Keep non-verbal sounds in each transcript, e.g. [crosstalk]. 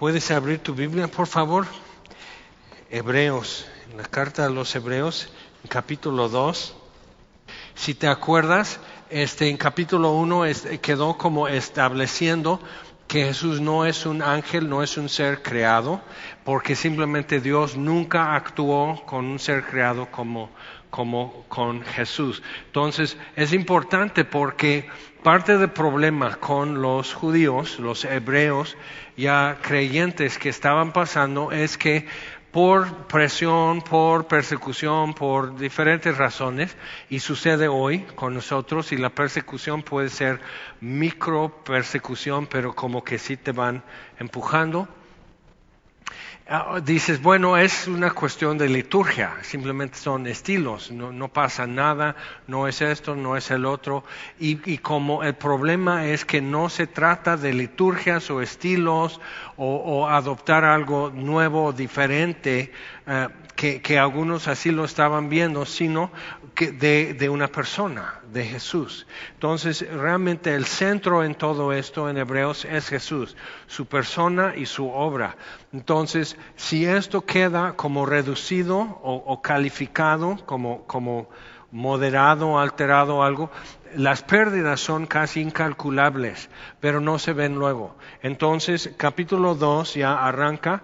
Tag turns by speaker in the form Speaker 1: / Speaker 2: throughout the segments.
Speaker 1: ¿Puedes abrir tu Biblia, por favor? Hebreos, en la carta a los Hebreos, en capítulo 2. Si te acuerdas, este, en capítulo 1 quedó como estableciendo que Jesús no es un ángel, no es un ser creado, porque simplemente Dios nunca actuó con un ser creado como, como con Jesús. Entonces, es importante porque parte del problema con los judíos, los hebreos, ya creyentes que estaban pasando, es que por presión, por persecución, por diferentes razones, y sucede hoy con nosotros, y la persecución puede ser micro persecución, pero como que sí te van empujando dices, bueno, es una cuestión de liturgia, simplemente son estilos, no, pasa nada, no es esto, no es el otro, y, como el problema es que no se trata de liturgias o estilos o, adoptar algo nuevo, diferente, eh, que, algunos así lo estaban viendo, sino que de, una persona, de Jesús. Entonces, realmente el centro en todo esto en Hebreos es Jesús, su persona y su obra. Entonces, si esto queda como reducido o, calificado como, como moderado, alterado algo, las pérdidas son casi incalculables, pero no se ven luego. Entonces, capítulo 2 ya arranca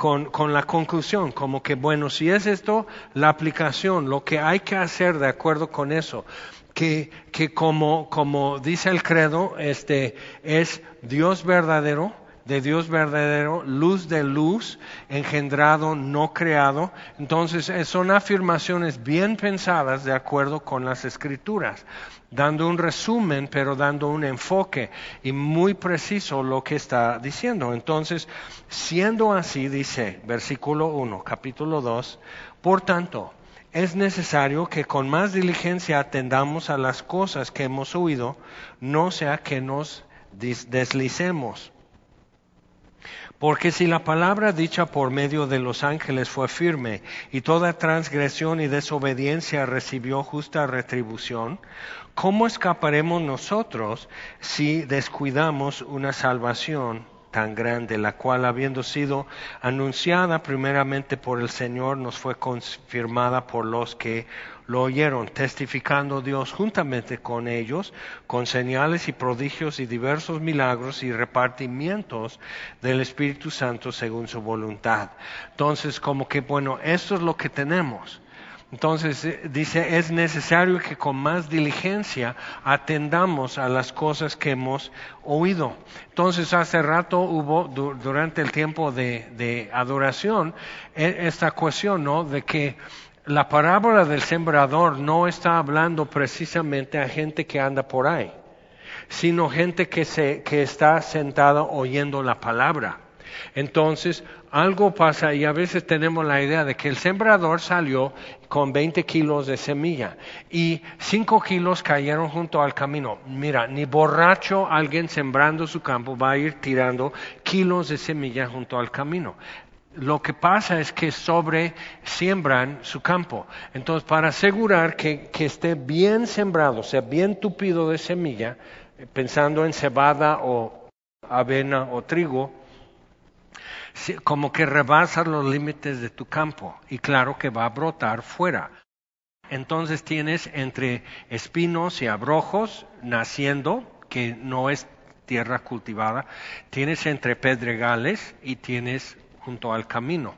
Speaker 1: con, con, la conclusión, como que, bueno, si es esto la aplicación, lo que hay que hacer de acuerdo con eso, que, que como, como dice el credo, este, es Dios verdadero, de Dios verdadero, luz de luz, engendrado, no creado. Entonces, eh, son afirmaciones bien pensadas de acuerdo con las escrituras, dando un resumen, pero dando un enfoque y muy preciso lo que está diciendo. Entonces, siendo así, dice versículo 1, capítulo 2, por tanto, es necesario que con más diligencia atendamos a las cosas que hemos oído, no sea que nos deslicemos. Porque si la palabra dicha por medio de los ángeles fue firme y toda transgresión y desobediencia recibió justa retribución, ¿cómo escaparemos nosotros si descuidamos una salvación tan grande, la cual habiendo sido anunciada primeramente por el Señor, nos fue confirmada por los que lo oyeron, testificando Dios juntamente con ellos, con señales y prodigios y diversos milagros y repartimientos del Espíritu Santo según su voluntad. Entonces, como que, bueno, esto es lo que tenemos. Entonces eh, dice, es necesario que con más diligencia atendamos a las cosas que hemos oído. Entonces hace rato hubo, durante el tiempo de, adoración, e, esta cuestión, ¿no? De que la parábola del sembrador no está hablando precisamente a gente que anda por ahí, sino gente que, se, que está sentada oyendo la palabra. Entonces, algo pasa y a veces tenemos la idea de que el sembrador salió con 20 kilos de semilla y 5 kilos cayeron junto al camino. Mira, ni borracho alguien sembrando su campo va a ir tirando kilos de semilla junto al camino lo que pasa es que sobre siembran su campo. Entonces, para asegurar que, esté bien sembrado, sea bien tupido de semilla, eh, pensando en cebada o avena o trigo, como que rebasa los límites de tu campo y claro que va a brotar fuera. Entonces tienes entre espinos y abrojos naciendo, que no es tierra cultivada, tienes entre pedregales y tienes junto al camino.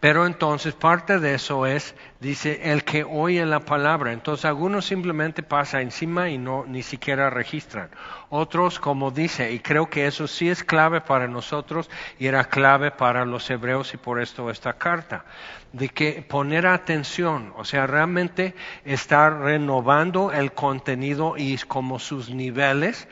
Speaker 1: Pero entonces parte de eso es, dice, el que oye la palabra. Entonces algunos simplemente pasa encima y no ni siquiera registran. Otros, como dice, y creo que eso sí es clave para nosotros y era clave para los hebreos y por esto esta carta, de que poner atención, o sea, realmente estar renovando el contenido y como sus niveles,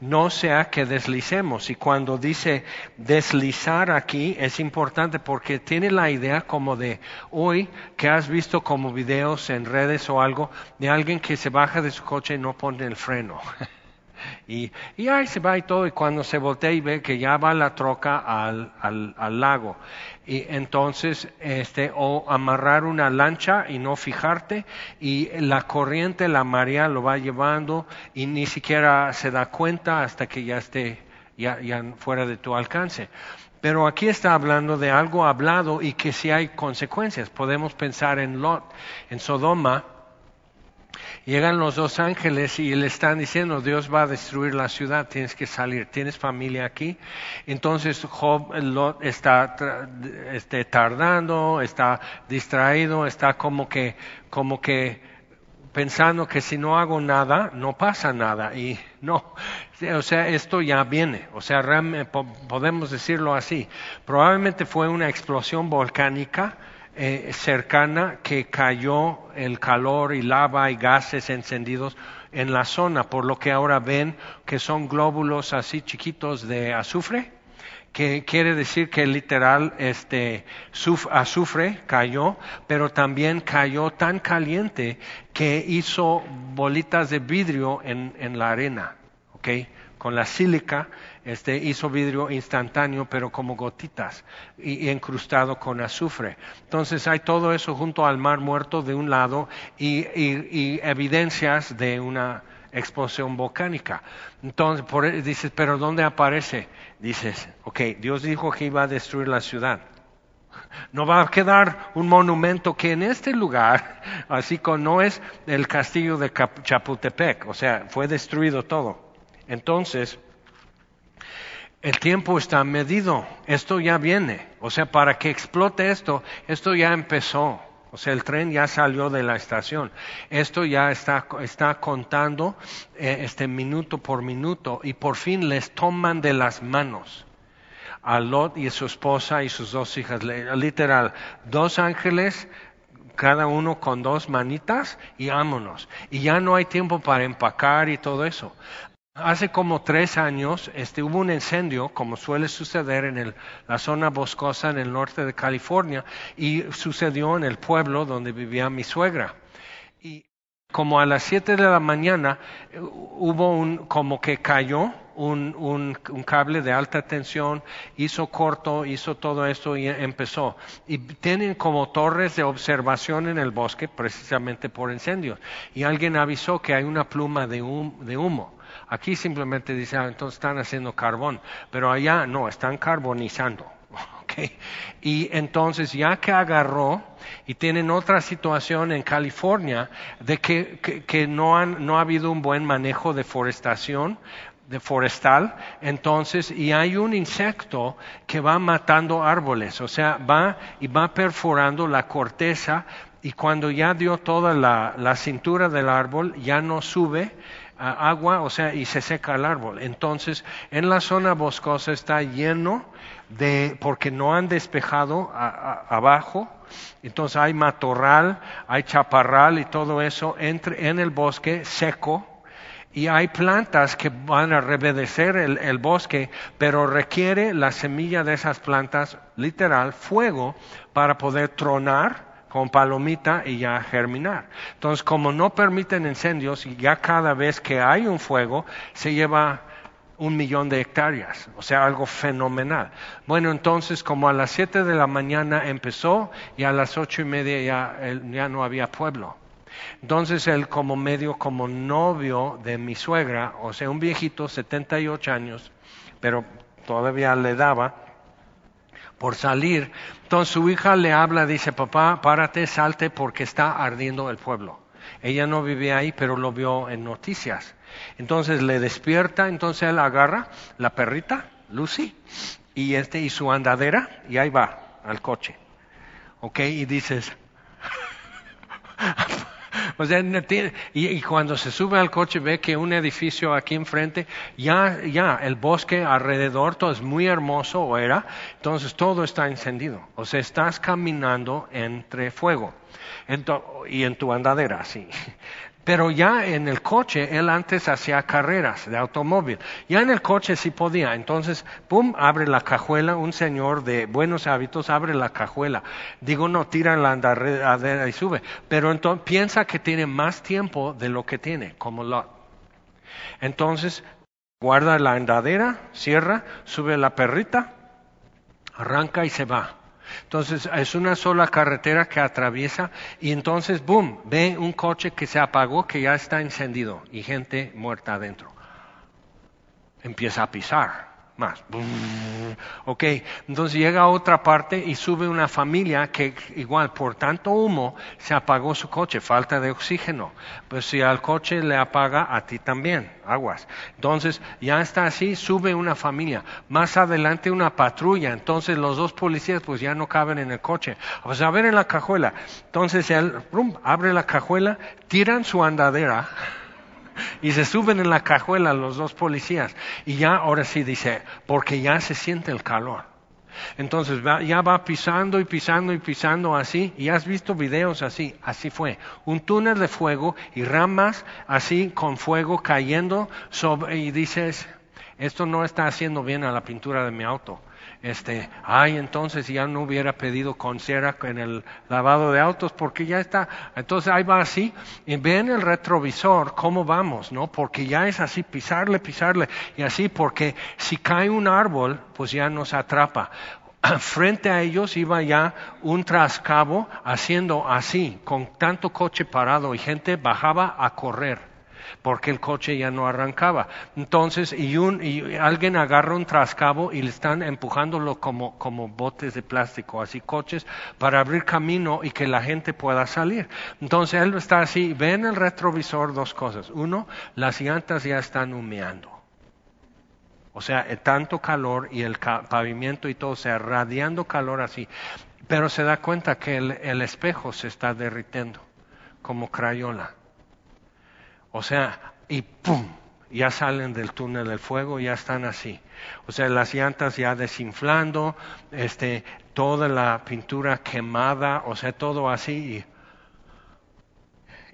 Speaker 1: no sea que deslicemos. Y cuando dice deslizar aquí es importante porque tiene la idea como de hoy que has visto como videos en redes o algo de alguien que se baja de su coche y no pone el freno. [laughs] Y, y ahí se va y todo, y cuando se voltea y ve que ya va la troca al, al, al lago. Y entonces, este, o amarrar una lancha y no fijarte, y la corriente, la marea lo va llevando, y ni siquiera se da cuenta hasta que ya esté ya, ya fuera de tu alcance. Pero aquí está hablando de algo hablado y que si hay consecuencias. Podemos pensar en Lot, en Sodoma. Llegan los dos ángeles y le están diciendo, Dios va a destruir la ciudad, tienes que salir, tienes familia aquí. Entonces Job Lot está este, tardando, está distraído, está como que, como que pensando que si no hago nada, no pasa nada. Y no, o sea, esto ya viene. O sea, podemos decirlo así. Probablemente fue una explosión volcánica eh, cercana que cayó el calor y lava y gases encendidos en la zona, por lo que ahora ven que son glóbulos así chiquitos de azufre que quiere decir que literal este azufre cayó, pero también cayó tan caliente que hizo bolitas de vidrio en, en la arena, ¿ok? Con la sílica este, hizo vidrio instantáneo, pero como gotitas, y, incrustado con azufre. Entonces hay todo eso junto al mar muerto de un lado y, y evidencias de una explosión volcánica. Entonces, por, e, dices, pero ¿dónde aparece? Dices, ok, Dios dijo que iba a destruir la ciudad. No va a quedar un monumento que en este lugar, así como no es el castillo de Chapultepec, o sea, fue destruido todo. Entonces, el tiempo está medido, esto ya viene, o sea, para que explote esto, esto ya empezó. O sea, el tren ya salió de la estación. Esto ya está, está contando eh, este minuto por minuto y por fin les toman de las manos a Lot y su esposa y sus dos hijas. Literal, dos ángeles cada uno con dos manitas y vámonos. Y ya no hay tiempo para empacar y todo eso. Hace como tres años este, hubo un incendio, como suele suceder en la zona boscosa en el norte de California, y sucedió en el pueblo donde vivía mi suegra. Y como a las siete de la mañana eh, hubo un, como que cayó un, un, cable de alta tensión, hizo corto, hizo todo esto y empezó. Y tienen como torres de observación en el bosque precisamente por incendios. Y alguien avisó que hay una pluma de humo. Aquí simplemente dice, ah, entonces están haciendo carbón, pero allá no, están carbonizando. [laughs] Okay. Y entonces ya que agarró y tienen otra situación en California de que, que, no, han, no ha habido un buen manejo de forestación, de forestal, entonces, y hay un insecto que va matando árboles, o sea, va y va perforando la corteza y cuando ya dio toda la, la cintura del árbol, ya no sube, agua, o sea, y se seca el árbol. Entonces, en la zona boscosa está lleno de, porque no han despejado abajo, entonces hay matorral, hay chaparral y todo eso entre, en el bosque seco. Y hay plantas que van a reverdecer el bosque, pero requiere la semilla de esas plantas, literal, fuego, para poder tronar con palomita y ya germinar. Entonces, como no permiten incendios, ya cada vez que hay un fuego, se lleva un millón de hectáreas, o sea, algo fenomenal. Bueno, entonces, como a las siete de la mañana empezó y a las ocho y media ya, ya no había pueblo. Entonces él como medio, como novio de mi suegra, o sea, un viejito, 78 años, pero todavía le daba, por salir. Entonces su hija le habla, dice, papá, párate, salte porque está ardiendo el pueblo. Ella no vivía ahí, pero lo vio en noticias. Entonces le despierta, entonces él agarra la perrita, Lucy, y este y su andadera, y ahí va al coche. ¿Ok? Y dices, [laughs] [laughs] o sea, y, cuando se sube al coche ve que un edificio aquí enfrente, ya, ya, el bosque alrededor, todo es muy hermoso, o era, entonces todo está encendido. O sea, estás caminando entre fuego. y en tu andadera, sí. Pero ya en el coche, él antes hacía carreras de automóvil. Ya en el coche sí podía. Entonces, pum, abre la cajuela. Un señor de buenos hábitos abre la cajuela. Digo, no, tira la andadera y sube. Pero entonces piensa que tiene más tiempo de lo que tiene, como Lot. Entonces, guarda la andadera, cierra, sube la perrita, arranca y se va. Entonces es una sola carretera que atraviesa y entonces, boom, ve un coche que se apagó, que ya está encendido y gente muerta adentro. Empieza a pisar. Más. Ok, entonces llega a otra parte y sube una familia que igual por tanto humo se apagó su coche, falta de oxígeno. Pues si al coche le apaga, a ti también, aguas. Entonces ya está así, sube una familia. Más adelante una patrulla, entonces los dos policías pues ya no caben en el coche. Pues a ver en la cajuela. Entonces él abre la cajuela, tiran su andadera y se suben en la cajuela los dos policías. Y ya ahora sí dice, porque ya se siente el calor. Entonces ya va pisando y pisando y pisando así, y has visto videos así, así fue. Un túnel de fuego y ramas así con fuego cayendo sobre, y dices, esto no está haciendo bien a la pintura de mi auto este, ay, entonces ya no hubiera pedido con cera en el lavado de autos porque ya está, entonces ahí va así y ve en el retrovisor cómo vamos, ¿no? Porque ya es así, pisarle, pisarle y así porque si cae un árbol, pues ya nos atrapa. [clears throat] Frente a ellos iba ya un trascabo haciendo así, con tanto coche parado y gente bajaba a correr porque el coche ya no arrancaba. Entonces, y, un, y alguien agarra un trascabo y le están empujándolo como, como botes de plástico, así coches, para abrir camino y que la gente pueda salir. Entonces, él está así, ve en el retrovisor dos cosas. Uno, las llantas ya están humeando. O sea, tanto calor y el pavimento y todo, o sea, radiando calor así. Pero se da cuenta que el espejo se está derritiendo como crayola. O sea, y ¡pum! Ya salen del túnel del fuego, ya están así. O sea, las llantas ya desinflando, este, toda la pintura quemada, o sea, todo así.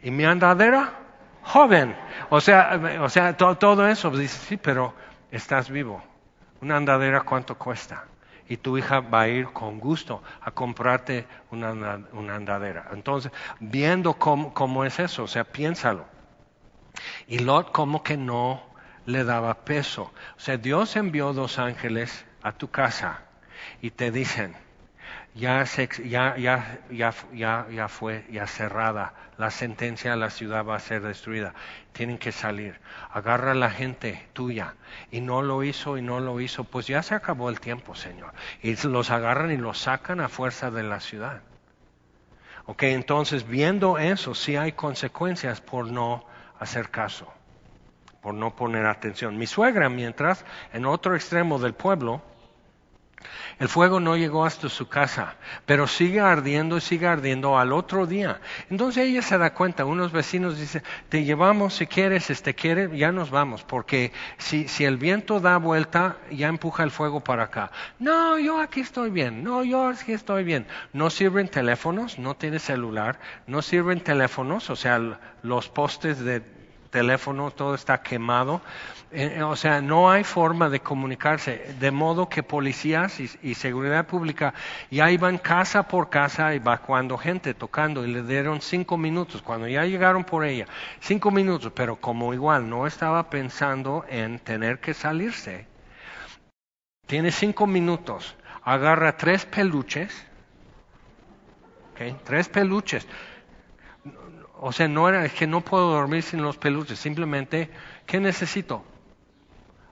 Speaker 1: Y, mi andadera, joven. O sea, o sea todo eso, dice, sí, pero estás vivo. Una andadera, ¿cuánto cuesta? y tu hija va a ir con gusto a comprarte una, una andadera. Entonces, viendo cómo, cómo, es eso, o sea, piénsalo. Y Lot como que no le daba peso. O sea, Dios envió dos ángeles a tu casa y te dicen, ya, ya, ya, ya, ya fue ya cerrada la sentencia, la ciudad va a ser destruida. Tienen que salir. Agarra a la gente tuya. Y no lo hizo y no lo hizo. Pues ya se acabó el tiempo, Señor. Y los agarran y los sacan a fuerza de la ciudad. Ok, entonces viendo eso, sí hay consecuencias por no hacer caso, por no poner atención. Mi suegra, mientras, en otro extremo del pueblo, el fuego no llegó hasta su casa, pero sigue ardiendo y sigue ardiendo al otro día. Entonces ella se da cuenta, unos vecinos dicen, te llevamos si quieres, este quiere, ya nos vamos, porque si, si el viento da vuelta, ya empuja el fuego para acá. No, yo aquí estoy bien, no, yo aquí estoy bien. No sirven teléfonos, no tiene celular, no sirven teléfonos, o sea, los postes de teléfono, todo está quemado. Eh, eh, o sea, no hay forma de comunicarse, de modo que policías y, seguridad pública ya iban casa por casa evacuando gente, tocando, y le dieron cinco minutos, cuando ya llegaron por ella, cinco minutos, pero como igual no estaba pensando en tener que salirse, tiene cinco minutos, agarra tres peluches, tres peluches, o sea, no era, es que no puedo dormir sin los peluches, simplemente, ¿qué necesito?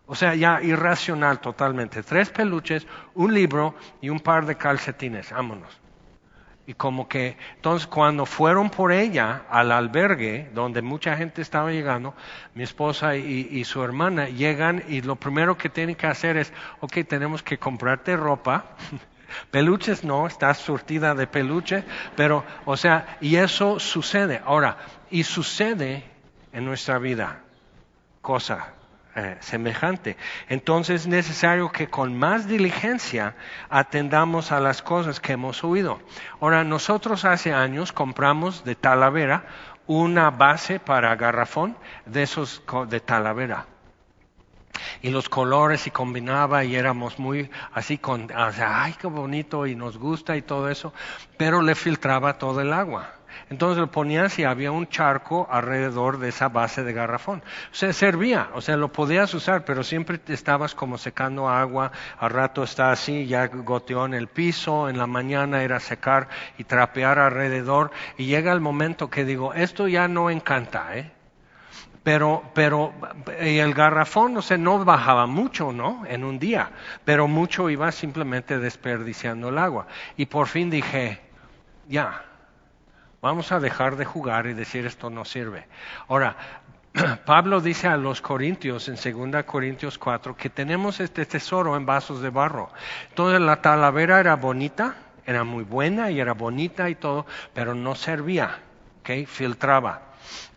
Speaker 1: O sea, ya irracional totalmente. Tres peluches, un libro y un par de calcetines, vámonos. Y como que, entonces cuando fueron por ella al albergue, donde mucha gente estaba llegando, mi esposa y, su hermana llegan y lo primero que tienen que hacer es, ok, tenemos que comprarte ropa, [laughs] Peluches no, está surtida de peluche, pero, o sea, y eso sucede. Ahora, y sucede en nuestra vida, cosa eh, semejante. Entonces es necesario que con más diligencia atendamos a las cosas que hemos oído. Ahora, nosotros hace años compramos de Talavera una base para garrafón de esos de Talavera y los colores y combinaba y éramos muy así con, o sea, ay, qué bonito y nos gusta y todo eso, pero le filtraba todo el agua. Entonces lo ponías y había un charco alrededor de esa base de garrafón. O sea, servía, o sea, lo podías usar, pero siempre estabas como secando agua, al rato está así, ya goteó en el piso, en la mañana era secar y trapear alrededor, y llega el momento que digo, esto ya no encanta, ¿eh? Pero, pero el garrafón, o sea, no bajaba mucho, ¿no? En un día, pero mucho iba simplemente desperdiciando el agua. Y por fin dije, ya, vamos a dejar de jugar y decir esto no sirve. Ahora, [clears throat] Pablo dice a los corintios en 2 Corintios 4 que tenemos este tesoro en vasos de barro. Entonces la talavera era bonita, era muy buena y era bonita y todo, pero no servía, ¿ok? Filtraba.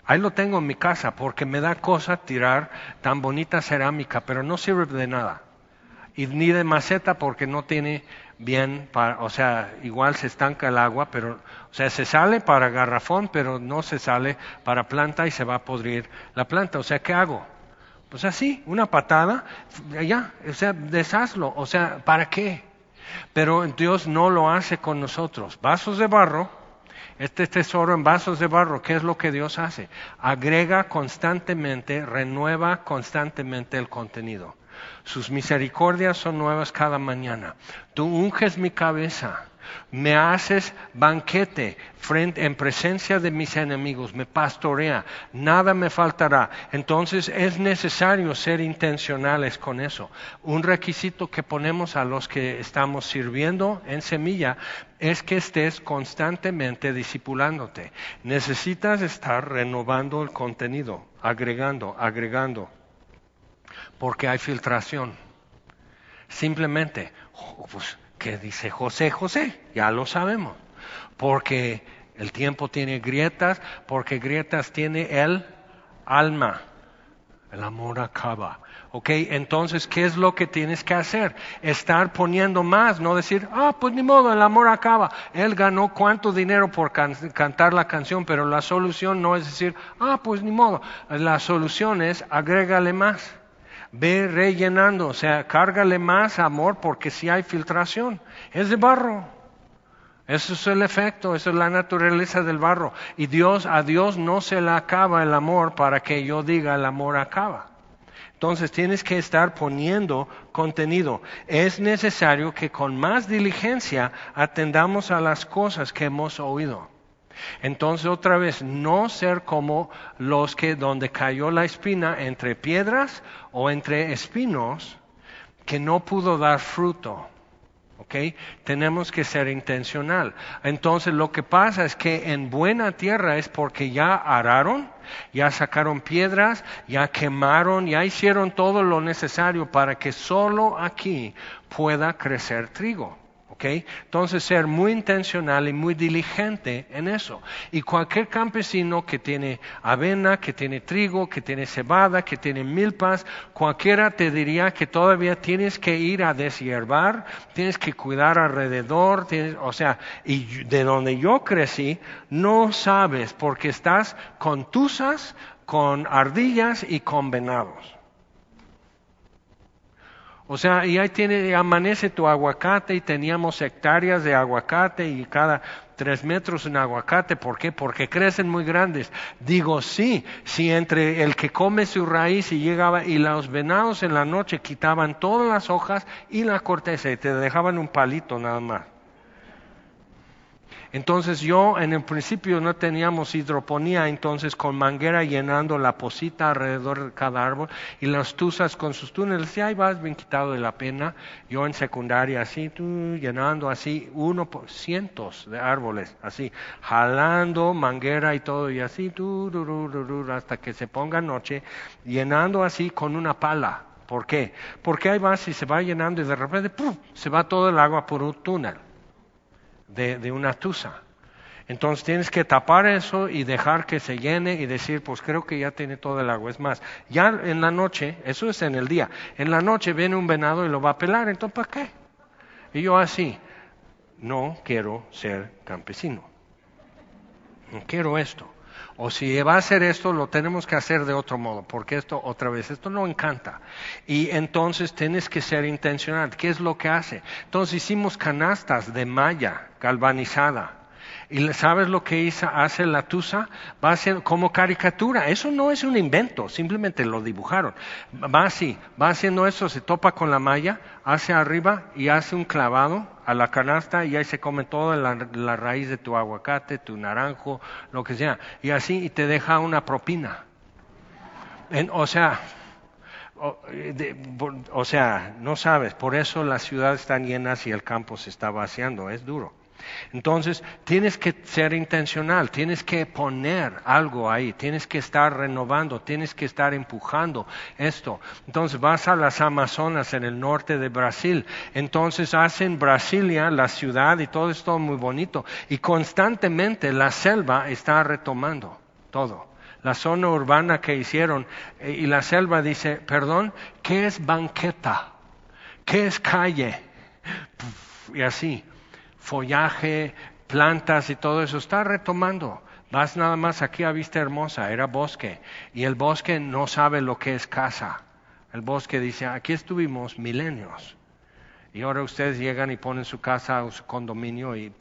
Speaker 1: Ahí lo tengo en mi casa porque me da cosa tirar tan bonita cerámica, pero no sirve de nada. Y ni de maceta porque no tiene bien, para, o sea, igual se estanca el agua, pero, o sea, se sale para garrafón, pero no se sale para planta y se va a podrir la planta. O sea, ¿qué hago? Pues así, una patada, ya, o sea, deshazlo. O sea, ¿para qué? Pero Dios no lo hace con nosotros. Vasos de barro, este tesoro en vasos de barro, ¿qué es lo que Dios hace? Agrega constantemente, renueva constantemente el contenido. Sus misericordias son nuevas cada mañana. Tú unges mi cabeza me haces banquete frente, en presencia de mis enemigos, me pastorea, nada me faltará. Entonces es necesario ser intencionales con eso. Un requisito que ponemos a los que estamos sirviendo en semilla es que estés constantemente discipulándote. Necesitas estar renovando el contenido, agregando, agregando, porque hay filtración. Simplemente, pues, ¿Qué dice José José? Ya lo sabemos. Porque el tiempo tiene grietas, porque grietas tiene el alma. El amor acaba. ¿Ok? Entonces, ¿qué es lo que tienes que hacer? Estar poniendo más, no decir, ah, pues ni modo, el amor acaba. Él ganó cuánto dinero por cantar la canción, pero la solución no es decir, ah, pues ni modo. La solución es agrégale más ve rellenando, o sea, cárgale más amor porque si hay filtración. Es de barro. Eso es el efecto, eso es la naturaleza del barro. Y Dios, a Dios no se le acaba el amor para que yo diga el amor acaba. Entonces tienes que estar poniendo contenido. Es necesario que con más diligencia atendamos a las cosas que hemos oído. Entonces otra vez, no ser como los que donde cayó la espina entre piedras o entre espinos que no pudo dar fruto. ¿Ok? Tenemos que ser intencional. Entonces lo que pasa es que en buena tierra es porque ya araron, ya sacaron piedras, ya quemaron, ya hicieron todo lo necesario para que solo aquí pueda crecer trigo. Entonces ser muy intencional y muy diligente en eso. Y cualquier campesino que tiene avena, que tiene trigo, que tiene cebada, que tiene milpas, cualquiera te diría que todavía tienes que ir a deshiervar, tienes que cuidar alrededor, o sea, y de donde yo crecí, no sabes porque estás con tuzas, con ardillas y con venados. O sea, y ahí tiene, amanece tu aguacate y teníamos hectáreas de aguacate y cada tres metros en aguacate. ¿Por qué? Porque crecen muy grandes. Digo, sí, si entre el que come su raíz y llegaba y los venados en la noche quitaban todas las hojas y la corteza y te dejaban un palito nada más. Entonces yo en el principio no teníamos hidroponía, entonces con manguera llenando la posita alrededor de cada árbol y las tuzas con sus túneles, y ahí vas bien quitado de la pena. Yo en secundaria así, tú, llenando así, uno por cientos de árboles, así, jalando manguera y todo y así, tú, hasta que se ponga noche, llenando así con una pala. ¿Por qué? Porque ahí vas y se va llenando y de repente ¡pum! se va todo el agua por un túnel de, una tusa. Entonces tienes que tapar eso y dejar que se llene y decir, pues creo que ya tiene todo el agua. Es más, ya en la noche, eso es en el día, en la noche viene un venado y lo va a pelar, entonces ¿para qué? Y yo así, no quiero ser campesino. No quiero esto. O si va a hacer esto, lo tenemos que hacer de otro modo, porque esto, otra vez, esto no encanta. Y entonces tienes que ser intencional. ¿Qué es lo que hace? Entonces hicimos canastas de malla galvanizada. ¿Y sabes lo que hace la Tusa? Va haciendo como caricatura. Eso no es un invento, simplemente lo dibujaron. Va así, va haciendo eso, se topa con la malla, hace arriba y hace un clavado a la canasta y ahí se come toda la, raíz de tu aguacate, tu naranjo, lo que sea. Y así y te deja una propina. En- o sea, o, o sea, no sabes, por eso las ciudades están llenas y el campo se está vaciando, es duro. Entonces, tienes que ser intencional, tienes que poner algo ahí, tienes que estar renovando, tienes que estar empujando esto. Entonces, vas a las Amazonas en el norte de Brasil, entonces hacen Brasilia, la ciudad y todo esto muy bonito, y constantemente la selva está retomando todo. La zona urbana que hicieron eh, y la selva dice, perdón, ¿qué es banqueta? ¿Qué es calle? y así, follaje, plantas y todo eso está retomando. Vas nada más aquí a Vista Hermosa, era bosque, y el bosque no sabe lo que es casa. El bosque dice, aquí estuvimos milenios, y ahora ustedes llegan y ponen su casa o su condominio y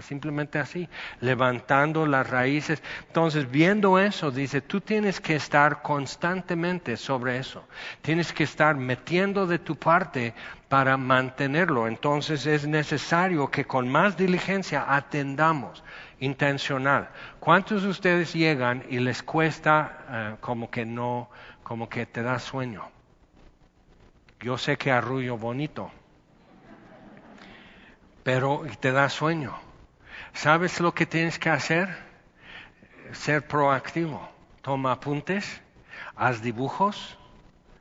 Speaker 1: simplemente así, levantando las raíces. Entonces, viendo eso, dice, tú tienes que estar constantemente sobre eso. Tienes que estar metiendo de tu parte para mantenerlo. Entonces, es necesario que con más diligencia atendamos, intencional. ¿Cuántos de ustedes llegan y les cuesta eh, como que no, como que te da sueño? Yo sé que arrullo bonito, pero te da sueño. ¿Sabes lo que tienes que hacer? Ser proactivo. Toma apuntes, haz dibujos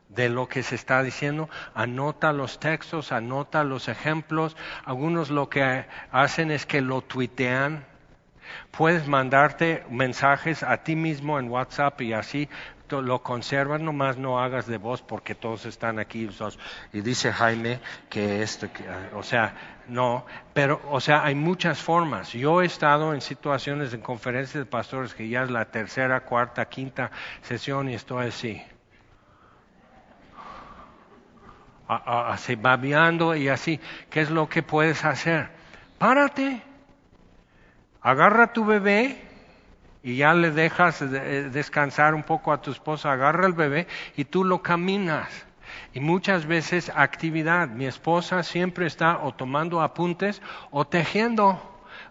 Speaker 1: de lo que se está diciendo, anota los textos, anota los ejemplos. Algunos lo que hacen es que lo tuitean. Puedes mandarte mensajes a ti mismo en WhatsApp y así lo conservas, nomás no hagas de voz porque todos están aquí. Y dice Jaime que esto, ah, o sea, no, pero, o sea, hay muchas formas. Yo he estado en situaciones, en conferencias de pastores que ya es la tercera, cuarta, quinta sesión y estoy así. Así babeando y así. ¿Qué es lo que puedes hacer? Párate, agarra a tu bebé y ya le dejas de- descansar un poco a tu esposa, agarra el bebé y tú lo caminas. Y muchas veces actividad. Mi esposa siempre está o tomando apuntes o tejiendo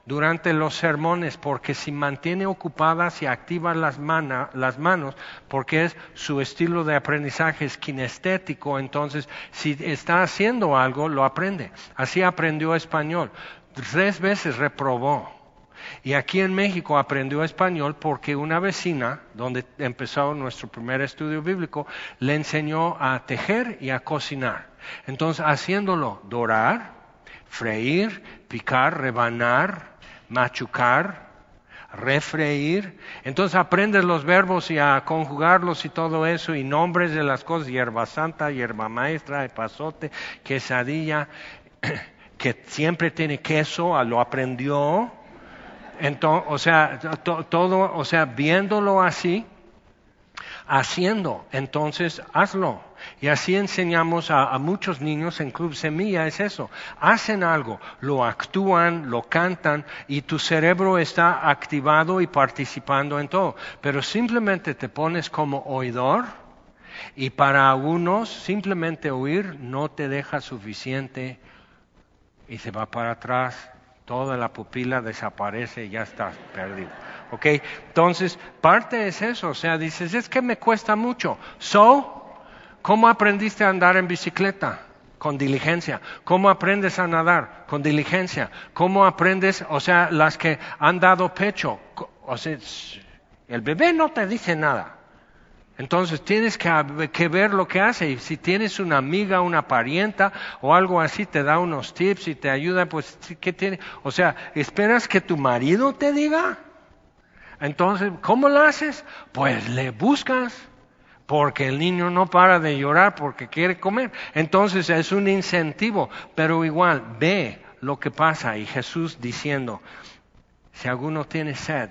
Speaker 1: durante los sermones, porque si mantiene ocupadas y activa las, mana- las manos, porque es su estilo de aprendizaje es kinestético, entonces si está haciendo algo, lo aprende. Así aprendió español. Tres veces reprobó. Y aquí en México aprendió español porque una vecina, donde empezó nuestro primer estudio bíblico, le enseñó a tejer y a cocinar. Entonces, haciéndolo, dorar, freír, picar, rebanar, machucar, refreír. Entonces aprendes los verbos y a conjugarlos y todo eso y nombres de las cosas, hierba santa, hierba maestra, epazote, quesadilla, [clears throat] que siempre tiene queso, lo aprendió. Entonces, o sea, to- todo, o sea, viéndolo así, haciendo, entonces hazlo. Y así enseñamos a muchos niños en Club Semilla, es eso. Hacen algo, lo actúan, lo cantan y tu cerebro está activado y participando en todo. Pero simplemente te pones como oidor y para algunos simplemente oír no te deja suficiente y se va para atrás, toda la pupila desaparece y ya estás perdido. ¿Ok? Entonces, parte es eso, o sea, dices, es que me cuesta mucho. So, ¿cómo aprendiste a andar en bicicleta? Con diligencia. ¿Cómo aprendes a nadar? Con diligencia. ¿Cómo aprendes, o sea, las que han dado pecho? O sea, el bebé no te dice nada. Entonces tienes que, ver lo que hace y si tienes una amiga, una parienta o algo así, te da unos tips y te ayuda, pues, ¿qué tiene? O sea, ¿esperas que tu marido te diga? Entonces, ¿cómo lo haces? Pues le buscas, porque el niño no para de llorar porque quiere comer. Entonces es un incentivo, pero igual ve lo que pasa y Jesús diciendo, si alguno tiene sed,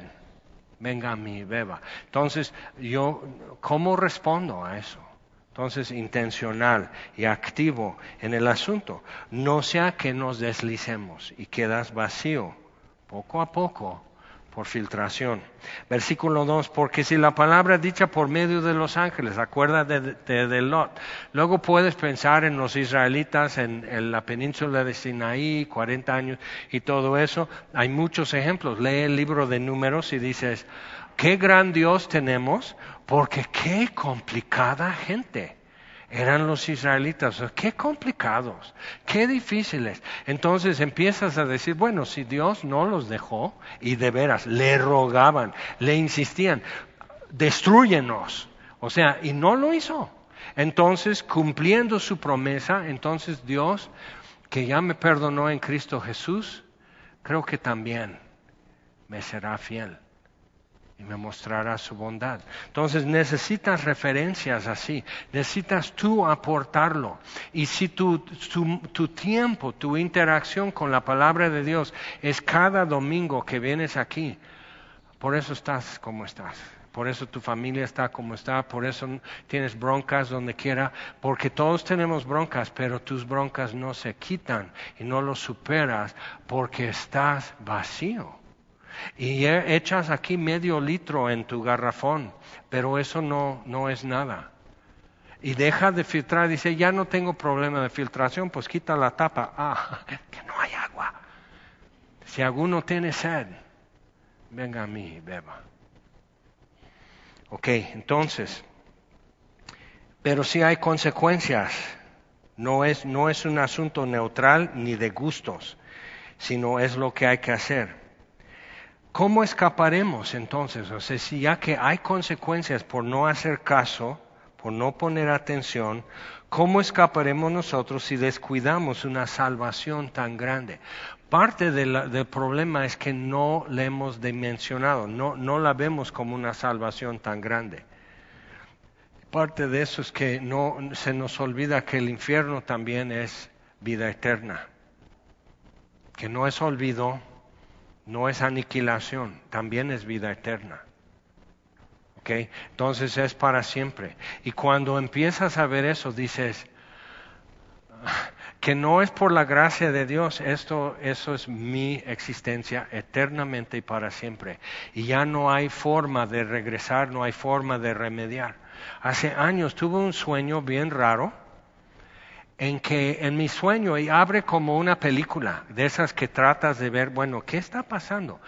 Speaker 1: venga a mí, beba. Entonces, yo, ¿cómo respondo a eso? Entonces, intencional y activo en el asunto. No sea que nos deslicemos y quedas vacío, poco a poco, por filtración. Versículo 2, porque si la palabra dicha por medio de los ángeles, acuérdate de, de- Lot. Luego puedes pensar en los israelitas en, en la península de Sinaí, 40 años y todo eso. Hay muchos ejemplos. Lee el libro de números y dices, qué gran Dios tenemos, porque qué complicada gente eran los israelitas. Qué complicados, qué difíciles. Entonces empiezas a decir, bueno, si Dios no los dejó, y de veras, le rogaban, le insistían, destruyenos. O sea, y no lo hizo. Entonces, cumpliendo su promesa, entonces Dios, que ya me perdonó en Cristo Jesús, creo que también me será fiel y me mostrará su bondad. Entonces necesitas referencias así, necesitas tú aportarlo. Y si tu, tu, tiempo, tu interacción con la palabra de Dios es cada domingo que vienes aquí, por eso estás como estás. Por eso tu familia está como está, por eso tienes broncas donde quiera, porque todos tenemos broncas, pero tus broncas no se quitan y no lo superas porque estás vacío. Y echas aquí medio litro en tu garrafón, pero eso no, no es nada. Y deja de filtrar, dice, ya no tengo problema de filtración, pues quita la tapa. Ah, [laughs] que no hay agua. Si alguno tiene sed, venga a mí y beba. Ok, entonces, pero si hay consecuencias. No es, no es un asunto neutral ni de gustos, sino es lo que hay que hacer. ¿Cómo escaparemos entonces? O sea, si ya que hay consecuencias por no hacer caso, por no poner atención, ¿cómo escaparemos nosotros si descuidamos una salvación tan grande? Parte del problema es que no la hemos dimensionado, no, no la vemos como una salvación tan grande. Parte de eso es que no se nos olvida que el infierno también es vida eterna, que no es olvido, no es aniquilación, también es vida eterna. ¿Ok? Entonces es para siempre. Y cuando empiezas a ver eso, dices que no es por la gracia de Dios, esto, eso es mi existencia eternamente y para siempre. Y ya no hay forma de regresar, no hay forma de remediar. Hace años tuve un sueño bien raro en que en mi sueño y abre como una película de esas que tratas de ver, bueno, ¿qué está pasando?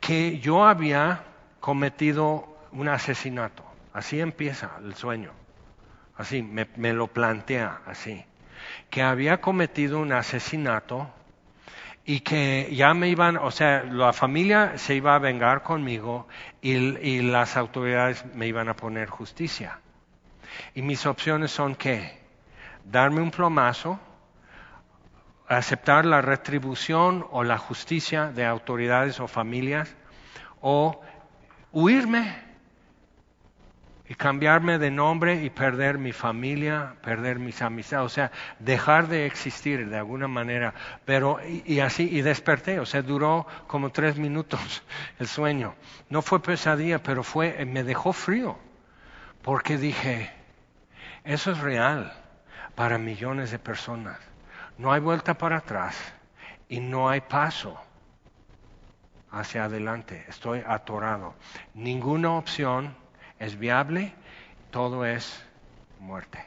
Speaker 1: Que yo había cometido un asesinato. Así empieza el sueño. Así, me, me lo plantea así. Que había cometido un asesinato y que ya me iban, o sea, la familia se iba a vengar conmigo y, y las autoridades me iban a poner justicia. Y mis opciones son que darme un plomazo, aceptar la retribución o la justicia de autoridades o familias, o huirme y cambiarme de nombre y perder mi familia, perder mis amistades, o sea, dejar de existir de alguna manera. Pero, y, así, y desperté, o sea, duró como tres minutos [laughs] el sueño. No fue pesadilla, pero fue, me dejó frío, porque dije, eso es real para millones de personas. No hay vuelta para atrás y no hay paso hacia adelante. Estoy atorado. Ninguna opción es viable, todo es muerte.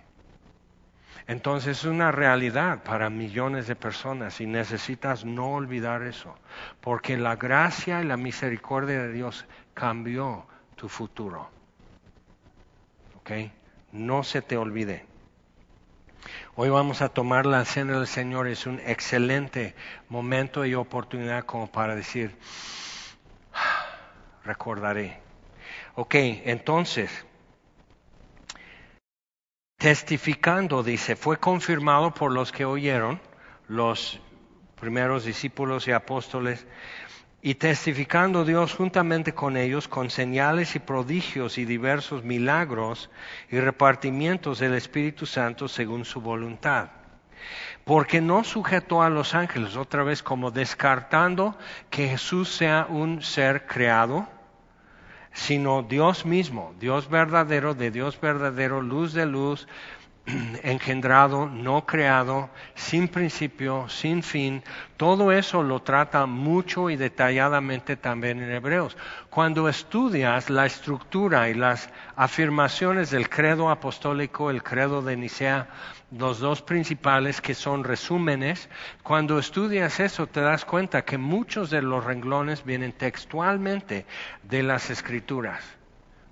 Speaker 1: Entonces es una realidad para millones de personas y necesitas no olvidar eso, porque la gracia y la misericordia de Dios cambió tu futuro. ¿Ok? No se te olvide. Hoy vamos a tomar la cena del Señor. Es un excelente momento y oportunidad como para decir, recordaré. Ok, entonces, testificando, dice, fue confirmado por los que oyeron, los primeros discípulos y apóstoles, y testificando Dios juntamente con ellos con señales y prodigios y diversos milagros y repartimientos del Espíritu Santo según su voluntad. Porque no sujetó a los ángeles, otra vez como descartando que Jesús sea un ser creado, sino Dios mismo, Dios verdadero, de Dios verdadero, luz de luz, [clears throat] engendrado, no creado, sin principio, sin fin. Todo eso lo trata mucho y detalladamente también en Hebreos. Cuando estudias la estructura y las afirmaciones del credo apostólico, el credo de Nicea, los dos principales que son resúmenes, cuando estudias eso te das cuenta que muchos de los renglones vienen textualmente de las escrituras.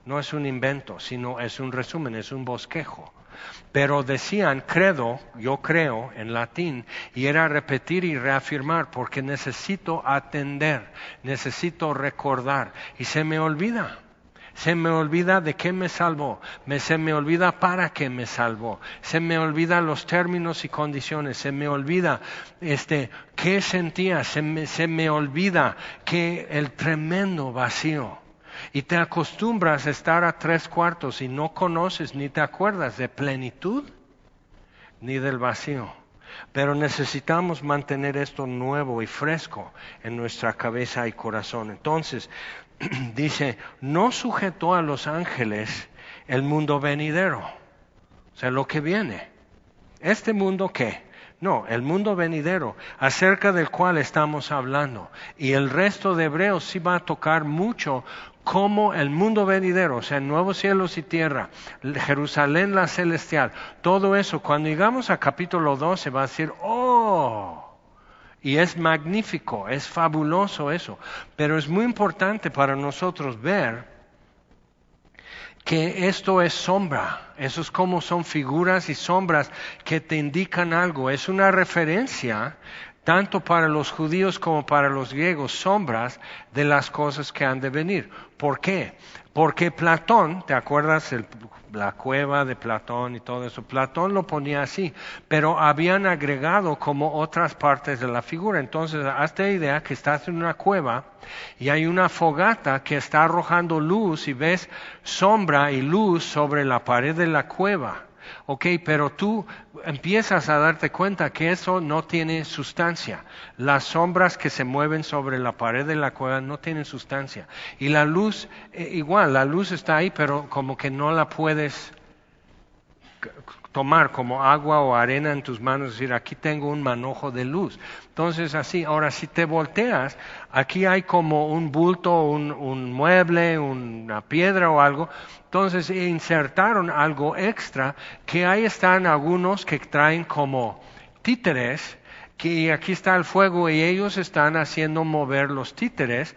Speaker 1: No es un invento, sino es un resumen, es un bosquejo. Pero decían credo, yo creo, en latín, y era repetir y reafirmar, porque necesito atender, necesito recordar, y se me olvida. Se me olvida de qué me salvó, se me olvida para qué me salvó, se me olvida los términos y condiciones, se me olvida este, qué sentía, se me, se me olvida que el tremendo vacío y te acostumbras a estar a tres cuartos y no conoces ni te acuerdas de plenitud ni del vacío. Pero necesitamos mantener esto nuevo y fresco en nuestra cabeza y corazón. Entonces, [clears throat] dice, no sujetó a los ángeles el mundo venidero, o sea, lo que viene. ¿Este mundo qué? No, el mundo venidero, acerca del cual estamos hablando. Y el resto de Hebreos sí va a tocar mucho como el mundo venidero, o sea, nuevos cielos y tierra, Jerusalén la celestial, todo eso, cuando llegamos a capítulo 12 va a decir, oh, y es magnífico, es fabuloso eso, pero es muy importante para nosotros ver que esto es sombra, eso es como son figuras y sombras que te indican algo, es una referencia tanto para los judíos como para los griegos, sombras de las cosas que han de venir. ¿Por qué? Porque Platón, ¿te acuerdas la cueva de Platón y todo eso? Platón lo ponía así, pero habían agregado como otras partes de la figura. Entonces, hazte idea que estás en una cueva y hay una fogata que está arrojando luz y ves sombra y luz sobre la pared de la cueva. Ok, pero tú empiezas a darte cuenta que eso no tiene sustancia. Las sombras que se mueven sobre la pared de la cueva no tienen sustancia. Y la luz, eh, igual, la luz está ahí, pero como que no la puedes tomar como agua o arena en tus manos, decir, aquí tengo un manojo de luz. Entonces así, ahora si te volteas, aquí hay como un bulto, un, un mueble, una piedra o algo, entonces insertaron algo extra, que ahí están algunos que traen como títeres, que aquí está el fuego y ellos están haciendo mover los títeres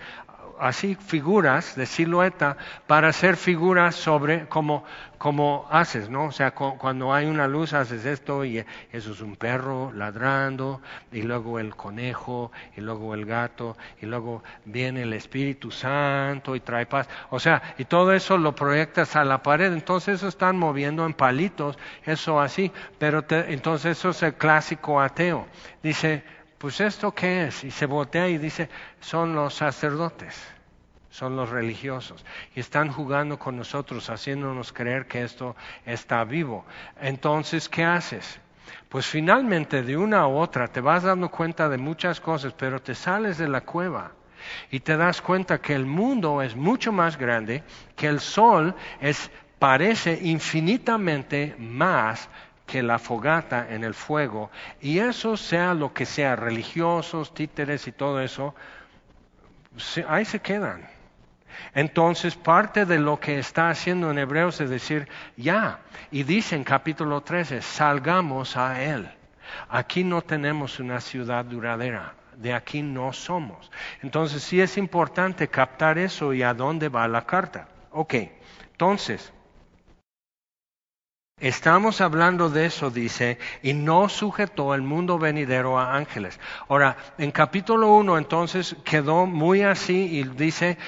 Speaker 1: así figuras de silueta para hacer figuras sobre como, como haces, ¿no? O sea, cuando hay una luz haces esto y eso es un perro ladrando y luego el conejo y luego el gato y luego viene el Espíritu Santo y trae paz. O sea, y todo eso lo proyectas a la pared, entonces eso están moviendo en palitos, eso así, pero entonces eso es el clásico ateo. Dice, pues esto qué es? Y se voltea y dice, son los sacerdotes, son los religiosos. Y están jugando con nosotros, haciéndonos creer que esto está vivo. Entonces, ¿qué haces? Pues finalmente de una u otra te vas dando cuenta de muchas cosas, pero te sales de la cueva y te das cuenta que el mundo es mucho más grande, que el sol es parece infinitamente más que la fogata en el fuego, y eso sea lo que sea, religiosos, títeres y todo eso, ahí se quedan. Entonces, parte de lo que está haciendo en Hebreos es decir, ya, y dice en capítulo 13, salgamos a Él. Aquí no tenemos una ciudad duradera, de aquí no somos. Entonces, sí es importante captar eso y a dónde va la carta. Ok, entonces, Estamos hablando de eso, dice, y no sujetó el mundo venidero a ángeles. Ahora, en capítulo 1 entonces quedó muy así y dice,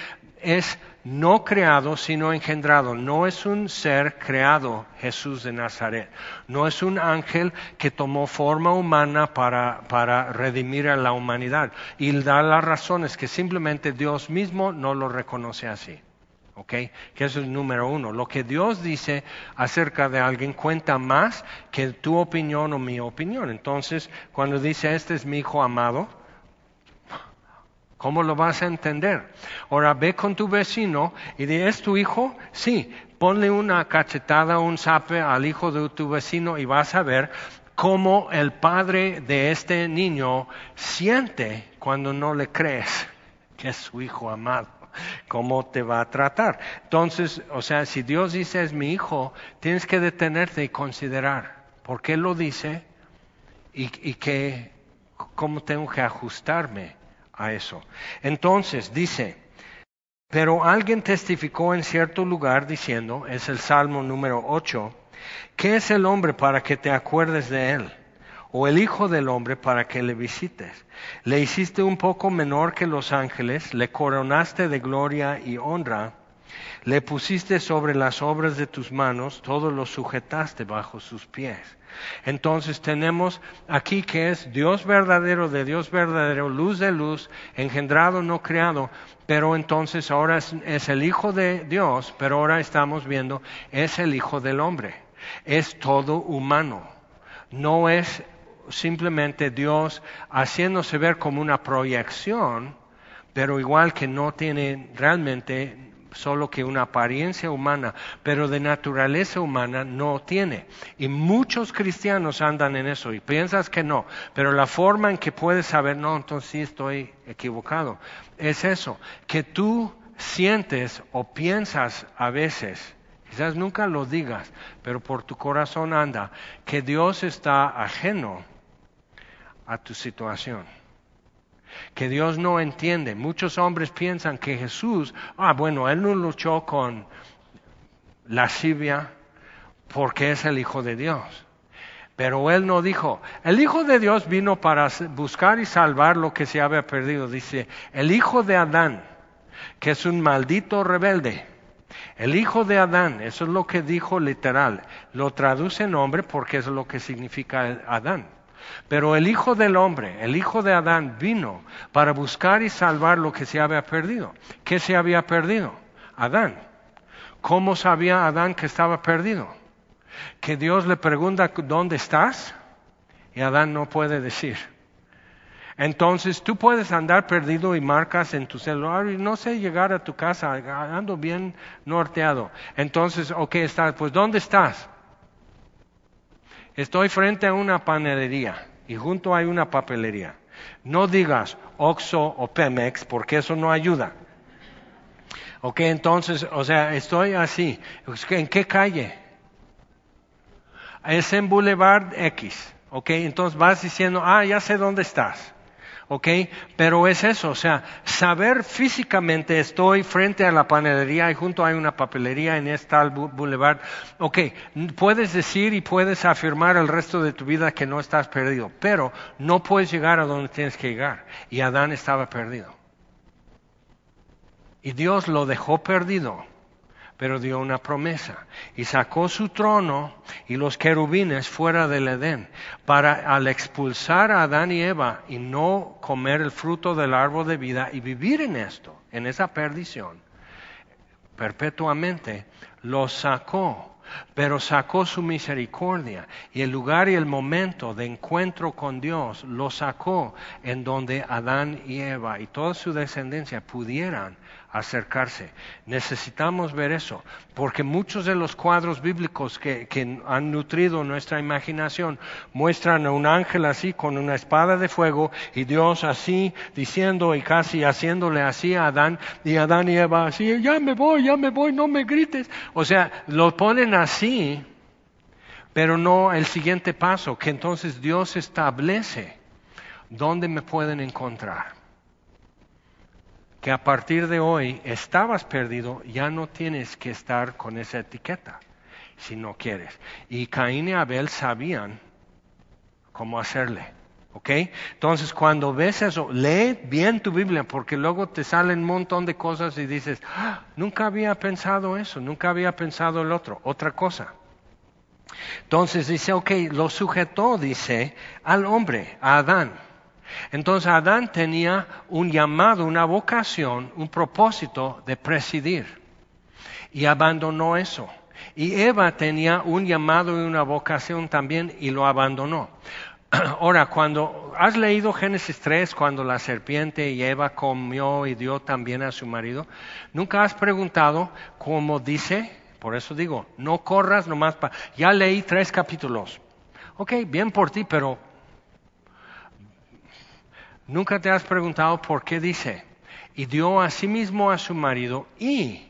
Speaker 1: es no creado, sino engendrado. No es un ser creado, Jesús de Nazaret. No es un ángel que tomó forma humana para, para redimir a la humanidad. Y da las razones que simplemente Dios mismo no lo reconoce así. ¿Ok? Que eso es número uno. Lo que Dios dice acerca de alguien cuenta más que tu opinión o mi opinión. Entonces, cuando dice, este es mi hijo amado, ¿Cómo lo vas a entender? Ahora ve con tu vecino y di, ¿es tu hijo? Sí, ponle una cachetada, un zape al hijo de tu vecino y vas a ver cómo el padre de este niño siente cuando no le crees que es su hijo amado. ¿Cómo te va a tratar? Entonces, o sea, si Dios dice es mi hijo, tienes que detenerte y considerar por qué lo dice y, y que, cómo tengo que ajustarme a eso. Entonces, dice, pero alguien testificó en cierto lugar diciendo, es el Salmo número 8, ¿qué es el hombre para que te acuerdes de él? O el Hijo del Hombre para que le visites. Le hiciste un poco menor que los ángeles, le coronaste de gloria y honra, le pusiste sobre las obras de tus manos, todo lo sujetaste bajo sus pies. Entonces tenemos aquí que es Dios verdadero de Dios verdadero, luz de luz, engendrado, no creado, pero entonces ahora es, es el Hijo de Dios, pero ahora estamos viendo, es el Hijo del Hombre, es todo humano, no es simplemente Dios haciéndose ver como una proyección, pero igual que no tiene realmente solo que una apariencia humana, pero de naturaleza humana no tiene. Y muchos cristianos andan en eso y piensas que no, pero la forma en que puedes saber, no, entonces sí estoy equivocado, es eso, que tú sientes o piensas a veces, quizás nunca lo digas, pero por tu corazón anda, que Dios está ajeno a tu situación. Que Dios no entiende. Muchos hombres piensan que Jesús, ah, bueno, Él no luchó con lascivia porque es el Hijo de Dios. Pero Él no dijo, el Hijo de Dios vino para buscar y salvar lo que se había perdido. Dice, el Hijo de Adán, que es un maldito rebelde. El hijo de Adán, eso es lo que dijo literal. Lo traduce en hombre porque es lo que significa Adán. Pero el Hijo del Hombre, el Hijo de Adán, vino para buscar y salvar lo que se había perdido. ¿Qué se había perdido? Adán. ¿Cómo sabía Adán que estaba perdido? Que Dios le pregunta, ¿dónde estás? Y Adán no puede decir. Entonces tú puedes andar perdido y marcas en tu celular y no sé llegar a tu casa, ando bien norteado. Entonces, ok, estás, pues ¿dónde estás? Estoy frente a una panadería y junto hay una papelería. No digas Oxo o Pemex porque eso no ayuda. Ok, entonces, o sea, estoy así. ¿En qué calle? Es en Boulevard X. Ok, entonces vas diciendo, ah, ya sé dónde estás. ¿Ok? Pero es eso, o sea, saber físicamente estoy frente a la panadería y junto hay una papelería en este boulevard, ok, puedes decir y puedes afirmar el resto de tu vida que no estás perdido, pero no puedes llegar a donde tienes que llegar. Y Adán estaba perdido. Y Dios lo dejó perdido pero dio una promesa. Y sacó su trono y los querubines fuera del Edén para al expulsar a Adán y Eva y no comer el fruto del árbol de vida y vivir en esto, en esa perdición, perpetuamente, los sacó. Pero sacó su misericordia y el lugar y el momento de encuentro con Dios lo sacó en donde Adán y Eva y toda su descendencia pudieran acercarse. Necesitamos ver eso, porque muchos de los cuadros bíblicos que, han nutrido nuestra imaginación muestran a un ángel así con una espada de fuego y Dios así diciendo y casi haciéndole así a Adán y Adán y Eva así, ya me voy, ya me voy, no me grites. O sea, lo ponen así, pero no el siguiente paso, que entonces Dios establece dónde me pueden encontrar que a partir de hoy estabas perdido, ya no tienes que estar con esa etiqueta si no quieres. Y Caín y Abel sabían cómo hacerle. ¿Ok? Entonces, cuando ves eso, lee bien tu Biblia, porque luego te salen un montón de cosas y dices, ah, nunca había pensado eso, nunca había pensado el otro, otra cosa. Entonces dice, ok, lo sujetó, dice, al hombre, a Adán. Entonces Adán tenía un llamado, una vocación, un propósito de presidir y abandonó eso. Y Eva tenía un llamado y una vocación también y lo abandonó. [clears throat] Ahora, cuando has leído Génesis 3, cuando la serpiente y Eva comió y dio también a su marido, nunca has preguntado cómo dice, por eso digo, no corras nomás para... Ya leí tres capítulos. Ok, bien por ti, pero nunca te has preguntado por qué dice. Y dio a sí mismo a su marido y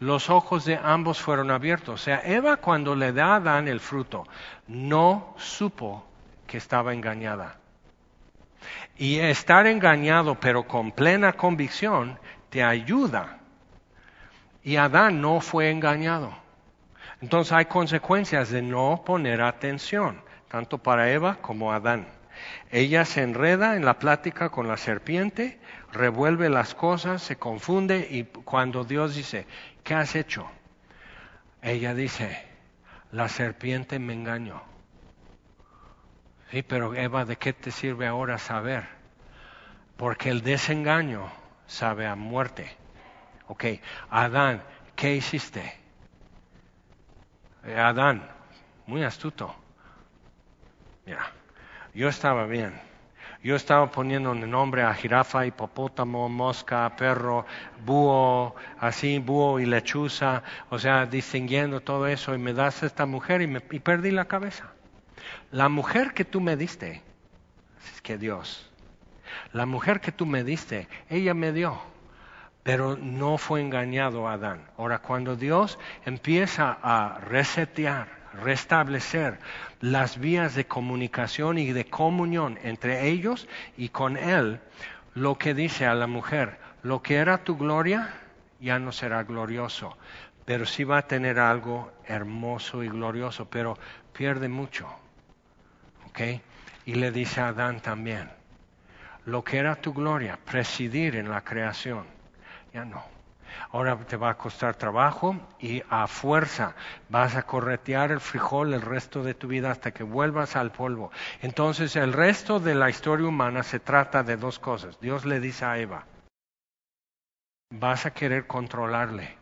Speaker 1: los ojos de ambos fueron abiertos. O sea, Eva cuando le da a Adán el fruto, no supo que estaba engañada. Y estar engañado pero con plena convicción te ayuda. Y Adán no fue engañado. Entonces hay consecuencias de no poner atención, tanto para Eva como Adán. Ella se enreda en la plática con la serpiente, revuelve las cosas, se confunde y cuando Dios dice, ¿qué has hecho? Ella dice, la serpiente me engañó. Sí, pero Eva, ¿de qué te sirve ahora saber? Porque el desengaño sabe a muerte. Ok, Adán, ¿qué hiciste? Eh, Adán, muy astuto. Mira, yo estaba bien. Yo estaba poniendo un nombre a jirafa, hipopótamo, mosca, perro, búho, así, búho y lechuza, o sea, distinguiendo todo eso y me das esta mujer y, me, y perdí la cabeza. La mujer que tú me diste, es que Dios, la mujer que tú me diste, ella me dio, pero no fue engañado Adán. Ahora, cuando Dios empieza a resetear, restablecer las vías de comunicación y de comunión entre ellos y con Él, lo que dice a la mujer, lo que era tu gloria ya no será glorioso, pero sí va a tener algo hermoso y glorioso, pero pierde mucho. Y le dice a Adán también, lo que era tu gloria, presidir en la creación, ya no. Ahora te va a costar trabajo y a fuerza vas a corretear el frijol el resto de tu vida hasta que vuelvas al polvo. Entonces el resto de la historia humana se trata de dos cosas. Dios le dice a Eva, vas a querer controlarle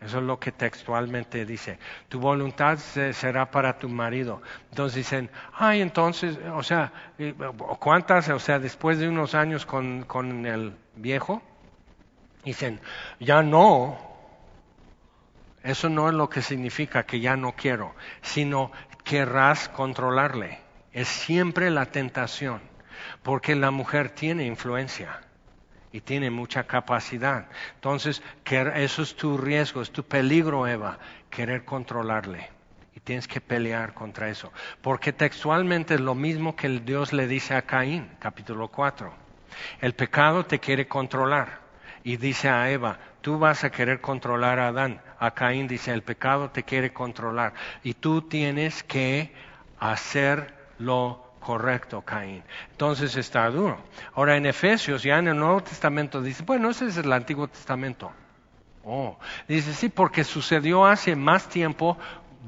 Speaker 1: eso es lo que textualmente dice. Tu voluntad será para tu marido. Entonces dicen, ay, entonces, o sea, ¿cuántas? O sea, después de unos años con, con el viejo, dicen, ya no. Eso no es lo que significa que ya no quiero, sino querrás controlarle. Es siempre la tentación, porque la mujer tiene influencia y tiene mucha capacidad. Entonces, eso es tu riesgo, es tu peligro, Eva, querer controlarle. Y tienes que pelear contra eso. Porque textualmente es lo mismo que Dios le dice a Caín, capítulo 4. El pecado te quiere controlar. Y dice a Eva, tú vas a querer controlar a Adán. A Caín dice, el pecado te quiere controlar. Y tú tienes que hacerlo correcto, Caín. Entonces está duro. Ahora en Efesios, ya en el Nuevo Testamento, dice, bueno, ese es el Antiguo Testamento. Oh, dice, sí, porque sucedió hace más tiempo,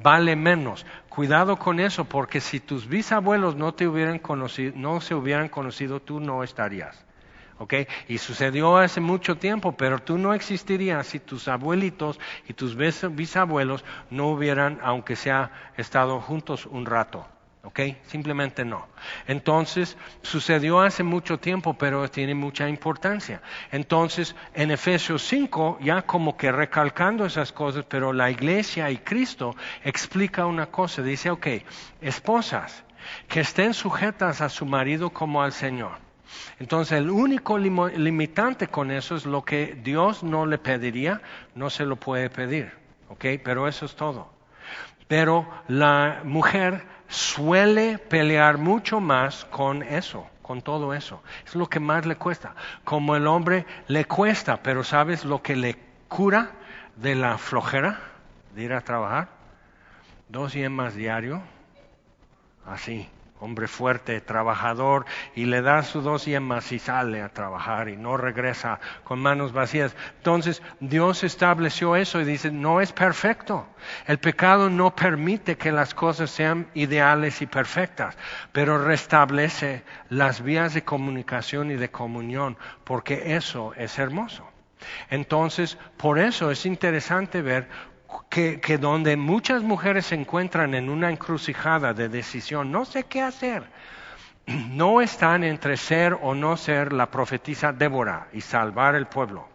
Speaker 1: vale menos. Cuidado con eso, porque si tus bisabuelos no te hubieran conocido, no se hubieran conocido, tú no estarías. ¿Ok? Y sucedió hace mucho tiempo, pero tú no existirías si tus abuelitos y tus bisabuelos no hubieran, aunque sea, estado juntos un rato. ¿Ok? Simplemente no. Entonces, sucedió hace mucho tiempo, pero tiene mucha importancia. Entonces, en Efesios 5, ya como que recalcando esas cosas, pero la iglesia y Cristo explica una cosa. Dice, ok, esposas, que estén sujetas a su marido como al Señor. Entonces, el único limitante con eso es lo que Dios no le pediría, no se lo puede pedir. ¿Ok? Pero eso es todo. Pero la mujer suele pelear mucho más con eso, con todo eso. Es lo que más le cuesta. Como el hombre le cuesta, pero ¿sabes lo que le cura de la flojera de ir a trabajar? Dos yemas diario, así hombre fuerte, trabajador, y le da sus dos yemas y sale a trabajar y no regresa con manos vacías. Entonces Dios estableció eso y dice, no es perfecto. El pecado no permite que las cosas sean ideales y perfectas, pero restablece las vías de comunicación y de comunión, porque eso es hermoso. Entonces, por eso es interesante ver que, que donde muchas mujeres se encuentran en una encrucijada de decisión, no sé qué hacer, [clears throat] no están entre ser o no ser la profetisa Débora y salvar el pueblo.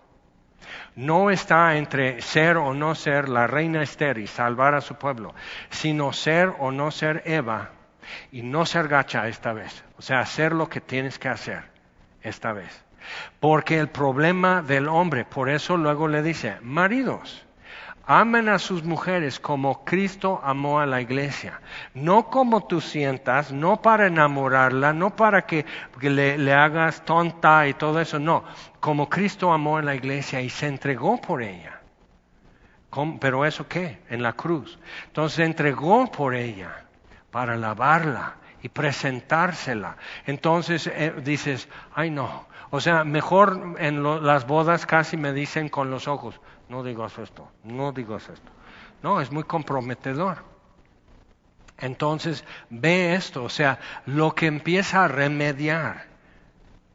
Speaker 1: No está entre ser o no ser la reina Esther y salvar a su pueblo, sino ser o no ser Eva y no ser gacha esta vez. O sea, hacer lo que tienes que hacer esta vez. Porque el problema del hombre, por eso luego le dice, maridos, amen a sus mujeres como Cristo amó a la iglesia. No como tú sientas, no para enamorarla, no para que, le, hagas tonta y todo eso, no. Como Cristo amó a la iglesia y se entregó por ella. ¿Pero eso qué? En la cruz. Entonces se entregó por ella para lavarla y presentársela. Entonces eh, dices, ay no. O sea, mejor en las bodas casi me dicen con los ojos, no digas esto, no digas esto. No, es muy comprometedor. Entonces, ve esto, o sea, lo que empieza a remediar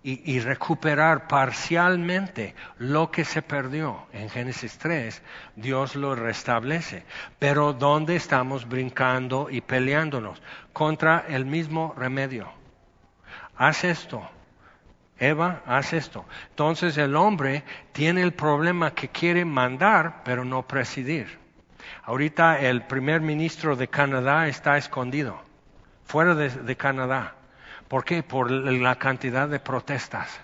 Speaker 1: y, recuperar parcialmente lo que se perdió en Génesis 3, Dios lo restablece. Pero ¿dónde estamos brincando y peleándonos? Contra el mismo remedio. Haz esto, Eva, haz esto. Entonces el hombre tiene el problema que quiere mandar, pero no presidir. Ahorita el primer ministro de Canadá está escondido, fuera de, Canadá. ¿Por qué? Por la cantidad de protestas.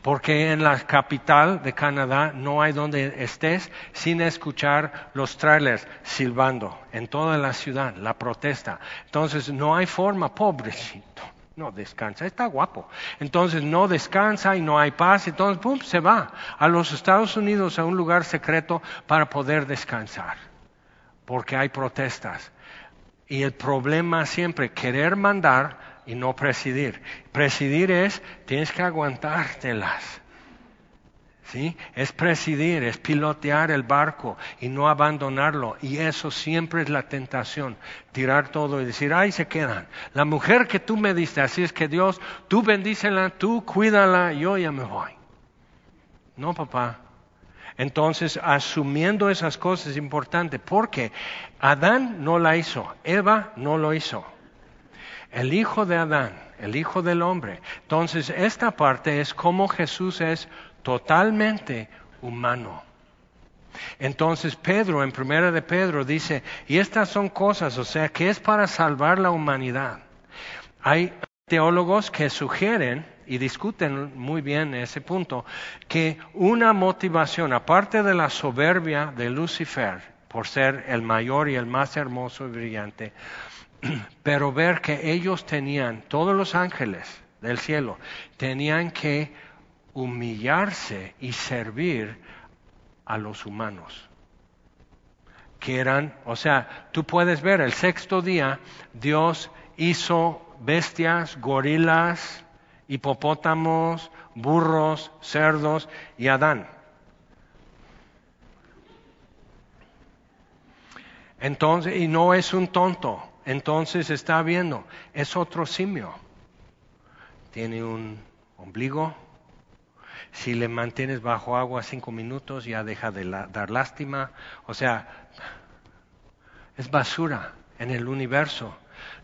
Speaker 1: Porque en la capital de Canadá no hay donde estés sin escuchar los trailers silbando en toda la ciudad, la protesta. Entonces no hay forma, pobrecito no descansa, está guapo. Entonces no descansa y no hay paz, entonces pum, se va a los Estados Unidos a un lugar secreto para poder descansar, porque hay protestas. Y el problema siempre, querer mandar y no presidir. Presidir es, tienes que aguantártelas. ¿Sí? Es presidir, es pilotear el barco y no abandonarlo. Y eso siempre es la tentación, tirar todo y decir, ay, se quedan. La mujer que tú me diste, así es que Dios, tú bendícela, tú cuídala, yo ya me voy. No, papá. Entonces, asumiendo esas cosas es importante, porque Adán no la hizo, Eva no lo hizo. El hijo de Adán, el hijo del hombre. Entonces, esta parte es como Jesús es totalmente humano. Entonces Pedro, en primera de Pedro, dice, y estas son cosas, o sea, que es para salvar la humanidad. Hay teólogos que sugieren y discuten muy bien ese punto, que una motivación, aparte de la soberbia de Lucifer, por ser el mayor y el más hermoso y brillante, [clears throat] pero ver que ellos tenían, todos los ángeles del cielo, tenían que humillarse y servir a los humanos. Que eran, o sea, tú puedes ver, el sexto día Dios hizo bestias, gorilas, hipopótamos, burros, cerdos y Adán. Entonces, y no es un tonto, entonces está viendo, es otro simio. Tiene un ombligo, si le mantienes bajo agua cinco minutos ya deja de dar lástima. O sea, es basura en el universo,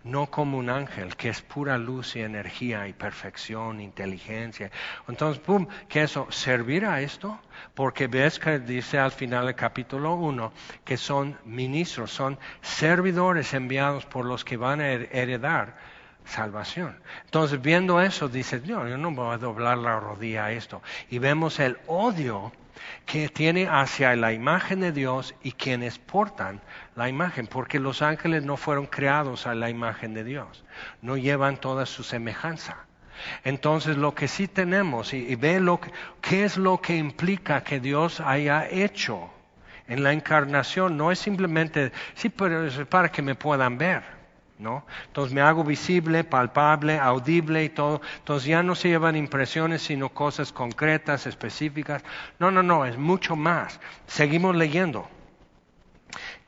Speaker 1: no como un ángel que es pura luz y energía y perfección, inteligencia. Entonces, ¡pum!, que eso, servir a esto, porque ves que dice al final del capítulo 1 que son ministros, son servidores enviados por los que van a heredar salvación. Entonces, viendo eso, dices, yo, yo no voy a doblar la rodilla a esto. Y vemos el odio que tiene hacia la imagen de Dios y quienes portan la imagen, porque los ángeles no fueron creados a la imagen de Dios, no llevan toda su semejanza. Entonces lo que sí tenemos, y, ve lo que, qué es lo que implica que Dios haya hecho en la encarnación, no es simplemente, sí, pero es para que me puedan ver. ¿No? Entonces me hago visible, palpable, audible y todo. Entonces ya no se llevan impresiones, sino cosas concretas, específicas. No, no, no, es mucho más. Seguimos leyendo.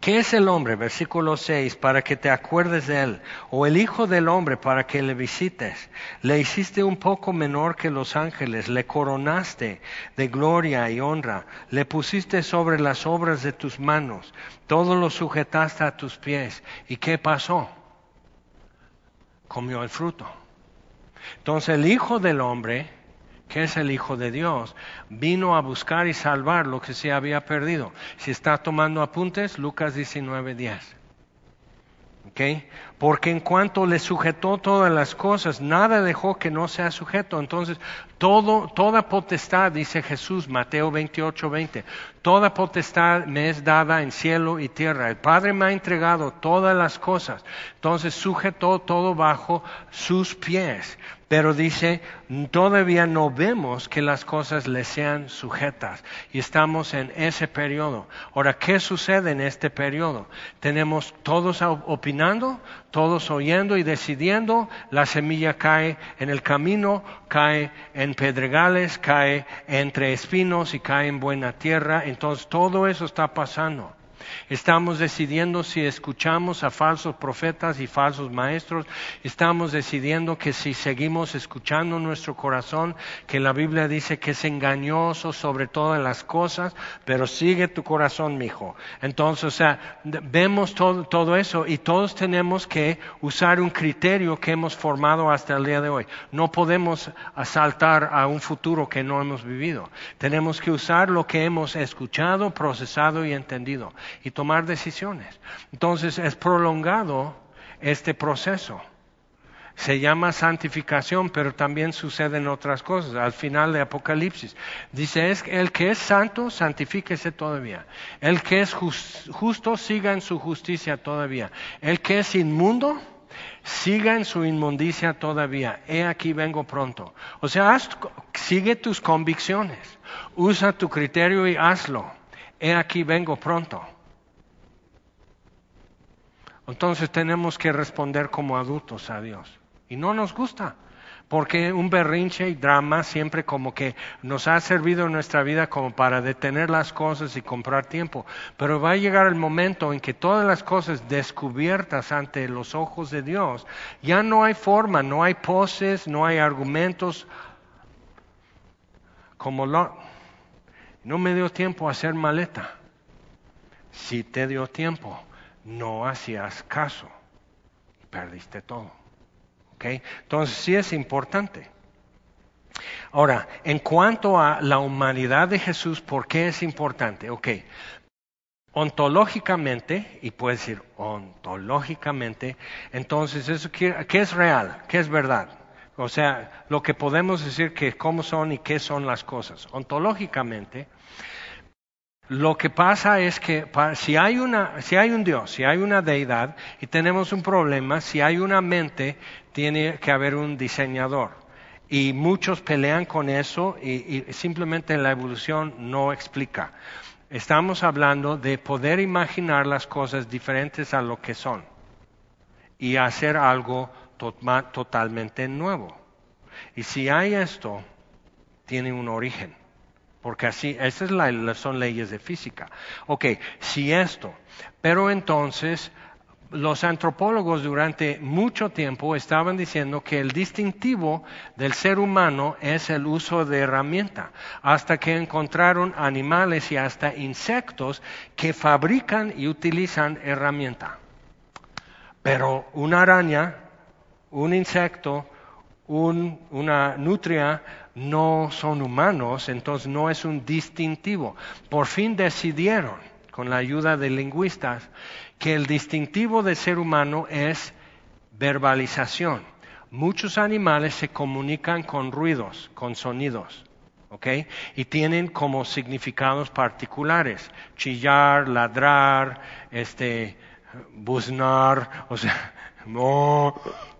Speaker 1: ¿Qué es el hombre? Versículo 6, para que te acuerdes de él. O el Hijo del hombre, para que le visites. Le hiciste un poco menor que los ángeles, le coronaste de gloria y honra, le pusiste sobre las obras de tus manos, todo lo sujetaste a tus pies. ¿Y qué pasó? Comió el fruto. Entonces el Hijo del hombre que es el Hijo de Dios, vino a buscar y salvar lo que se había perdido. Si está tomando apuntes, Lucas 19, 10. Porque en cuanto le sujetó todas las cosas, nada dejó que no sea sujeto. Entonces, toda potestad, dice Jesús, Mateo 28, 20, toda potestad me es dada en cielo y tierra. El Padre me ha entregado todas las cosas. Entonces, sujetó todo bajo sus pies. Pero dice, todavía no vemos que las cosas le sean sujetas y estamos en ese periodo. Ahora, ¿qué sucede en este periodo? Tenemos todos opinando, todos oyendo y decidiendo, la semilla cae en el camino, cae en pedregales, cae entre espinos y cae en buena tierra, entonces todo eso está pasando. Estamos decidiendo si escuchamos a falsos profetas y falsos maestros. Estamos decidiendo que si seguimos escuchando nuestro corazón, que la Biblia dice que es engañoso sobre todas las cosas, pero sigue tu corazón, mi hijo. Entonces, vemos todo eso y todos tenemos que usar un criterio que hemos formado hasta el día de hoy. No podemos asaltar a un futuro que no hemos vivido. Tenemos que usar lo que hemos escuchado, procesado y entendido y tomar decisiones. Entonces es prolongado este proceso. Se llama santificación, pero también suceden otras cosas. Al final de Apocalipsis dice, es el que es santo, santifíquese todavía. El que es justo, siga en su justicia todavía. El que es inmundo, siga en su inmundicia todavía. He aquí vengo pronto. O sea, sigue tus convicciones. Usa tu criterio y hazlo. He aquí vengo pronto. Entonces tenemos que responder como adultos a Dios. Y no nos gusta, porque un berrinche y drama siempre como que nos ha servido en nuestra vida como para detener las cosas y comprar tiempo. Pero va a llegar el momento en que todas las cosas descubiertas ante los ojos de Dios, ya no hay forma, no hay poses, no hay argumentos. Como. No me dio tiempo a hacer maleta. Si te dio tiempo no hacías caso, perdiste todo. Entonces sí es importante. Ahora, en cuanto a la humanidad de Jesús, ¿por qué es importante? Ok, ontológicamente, y puede decir ontológicamente, entonces, eso, ¿qué, ¿qué es real? ¿Qué es verdad? O sea, lo que podemos decir que cómo son y qué son las cosas. Ontológicamente, lo que pasa es que si hay, una, si hay un Dios, si hay una deidad y tenemos un problema, si hay una mente, tiene que haber un diseñador. Y muchos pelean con eso y, simplemente la evolución no explica. Estamos hablando de poder imaginar las cosas diferentes a lo que son y hacer algo totalmente nuevo. Y si hay esto, tiene un origen. Porque así, esas son leyes de física. Ok, si esto, pero entonces los antropólogos durante mucho tiempo estaban diciendo que el distintivo del ser humano es el uso de herramienta, hasta que encontraron animales y hasta insectos que fabrican y utilizan herramienta. Pero una araña, un insecto, una nutria no son humanos, entonces no es un distintivo. Por fin decidieron, con la ayuda de lingüistas, que el distintivo del ser humano es verbalización. Muchos animales se comunican con ruidos, con sonidos. ¿ok? Y tienen como significados particulares, chillar, ladrar, este, buznar, o sea, no, [laughs]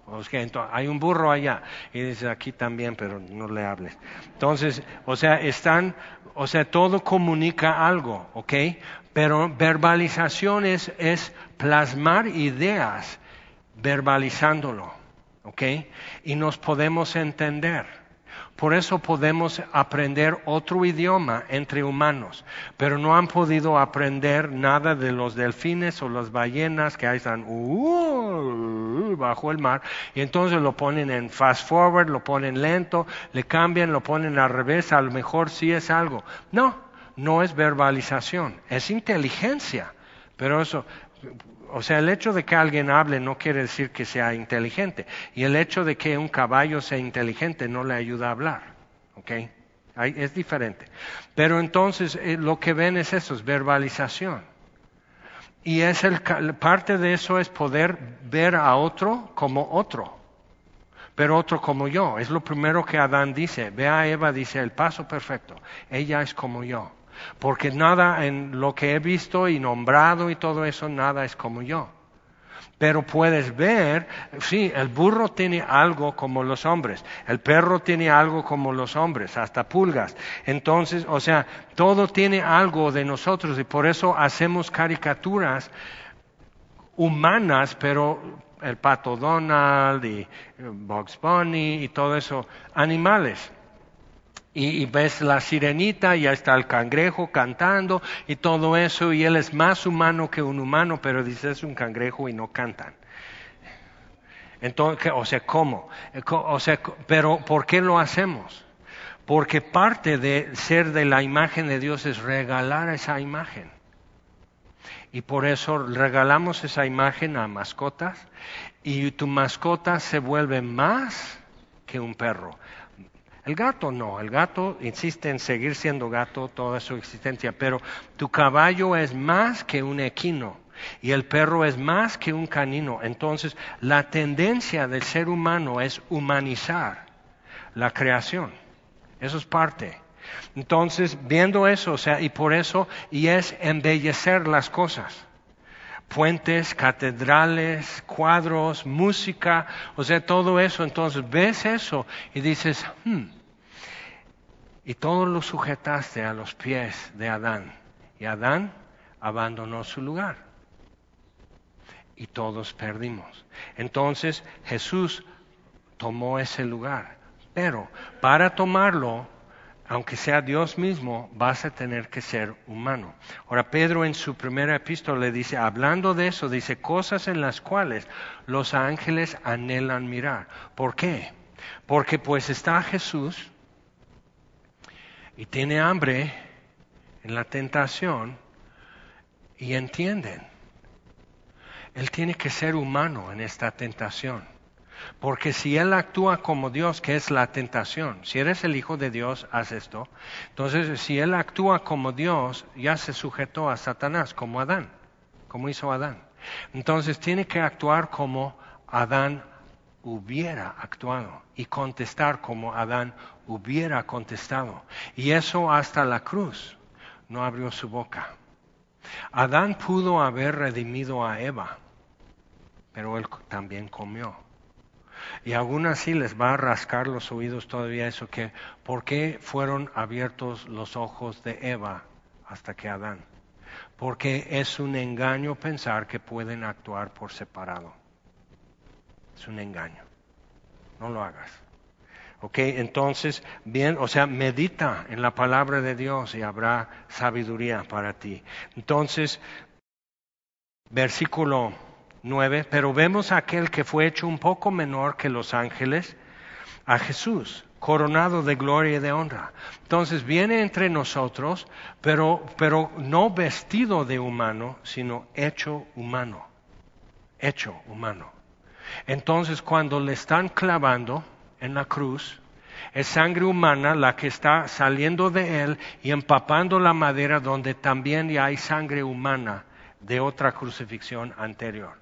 Speaker 1: hay un burro allá. Y dice, aquí también, pero no le hables. Entonces, o sea, están, o sea, todo comunica algo, ¿ok? Pero verbalización es, es plasmar ideas verbalizándolo, ¿ok? Y nos podemos entender. Por eso podemos aprender otro idioma entre humanos, pero no han podido aprender nada de los delfines o las ballenas que ahí están uh, bajo el mar y entonces lo ponen en fast forward, lo ponen lento, le cambian, lo ponen al revés, a lo mejor sí es algo. No, no es verbalización, es inteligencia. Pero eso, o sea, el hecho de que alguien hable no quiere decir que sea inteligente. Y el hecho de que un caballo sea inteligente no le ayuda a hablar. ¿Ok? Es diferente. Pero entonces eh, lo que ven es eso, es verbalización. Y es el, parte de eso es poder ver a otro como otro, pero otro como yo. Es lo primero que Adán dice. Ve a Eva, dice, el paso perfecto. Ella es como yo. Porque nada en lo que he visto y nombrado y todo eso, nada es como yo. Pero puedes ver, sí, el burro tiene algo como los hombres, el perro tiene algo como los hombres, hasta pulgas. Entonces, o sea, todo tiene algo de nosotros y por eso hacemos caricaturas humanas, pero el pato Donald y Bugs Bunny y todo eso, animales. Y, ves la sirenita, y ya está el cangrejo cantando y todo eso, y él es más humano que un humano, pero dice es un cangrejo y no cantan. Entonces, o sea, ¿cómo? O sea, pero ¿por qué lo hacemos? Porque parte de ser de la imagen de Dios es regalar esa imagen. Y por eso regalamos esa imagen a mascotas y tu mascota se vuelve más que un perro. El gato no, el gato insiste en seguir siendo gato toda su existencia, pero tu caballo es más que un equino y el perro es más que un canino. Entonces, la tendencia del ser humano es humanizar la creación. Eso es parte. Entonces, viendo eso, o sea, y por eso, y es embellecer las cosas puentes, catedrales, cuadros, música, o sea, todo eso. Entonces ves eso y dices, hmm, y todo lo sujetaste a los pies de Adán. Y Adán abandonó su lugar. Y todos perdimos. Entonces Jesús tomó ese lugar. Pero para tomarlo, aunque sea Dios mismo, vas a tener que ser humano. Ahora, Pedro en su primera epístola le dice, hablando de eso, dice cosas en las cuales los ángeles anhelan mirar. ¿Por qué? Porque pues está Jesús y tiene hambre en la tentación y entienden. Él tiene que ser humano en esta tentación. Porque si Él actúa como Dios, que es la tentación, si eres el Hijo de Dios, haz esto. Entonces, si Él actúa como Dios, ya se sujetó a Satanás, como Adán, como hizo Adán. Entonces, tiene que actuar como Adán hubiera actuado y contestar como Adán hubiera contestado. Y eso hasta la cruz no abrió su boca. Adán pudo haber redimido a Eva, pero él también comió. Y aún así les va a rascar los oídos todavía eso que, ¿por qué fueron abiertos los ojos de Eva hasta que Adán? Porque es un engaño pensar que pueden actuar por separado. Es un engaño. No lo hagas. Ok, entonces, bien, o sea, medita en la palabra de Dios y habrá sabiduría para ti. Entonces, versículo 9, pero vemos a aquel que fue hecho un poco menor que los ángeles, a Jesús, coronado de gloria y de honra. Entonces viene entre nosotros, pero, pero no vestido de humano, sino hecho humano, hecho humano. Entonces cuando le están clavando en la cruz, es sangre humana la que está saliendo de él y empapando la madera donde también ya hay sangre humana de otra crucifixión anterior.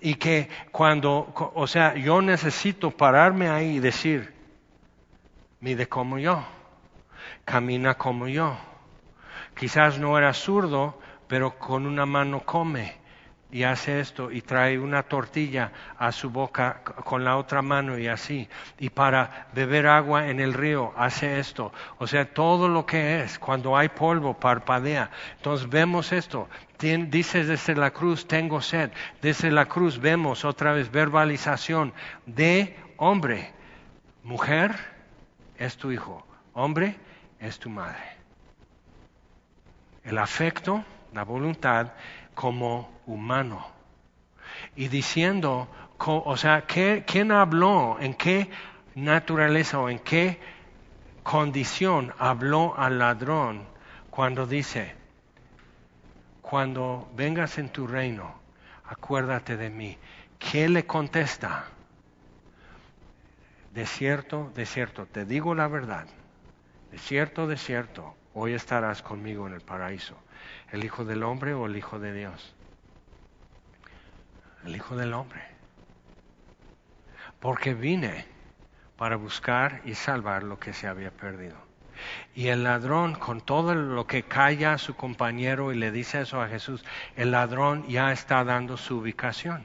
Speaker 1: Y que cuando, o sea, yo necesito pararme ahí y decir, mide como yo, camina como yo. Quizás no era zurdo, pero con una mano come y hace esto y trae una tortilla a su boca con la otra mano y así. Y para beber agua en el río hace esto. O sea, todo lo que es, cuando hay polvo, parpadea. Entonces vemos esto. dice desde la cruz, tengo sed. Desde la cruz vemos otra vez verbalización de hombre, mujer, es tu hijo, hombre es tu madre. El afecto, la voluntad como humano. Y diciendo, o sea, ¿quién habló? ¿En qué naturaleza o en qué condición habló al ladrón cuando dice, cuando vengas en tu reino, acuérdate de mí? ¿Qué le contesta? De cierto, de cierto, te digo la verdad. De cierto, de cierto, hoy estarás conmigo en el paraíso. ¿El Hijo del Hombre o el Hijo de Dios? El Hijo del Hombre. Porque vine para buscar y salvar lo que se había perdido. Y el ladrón, con todo lo que calla a su compañero y le dice eso a Jesús, el ladrón ya está dando su ubicación.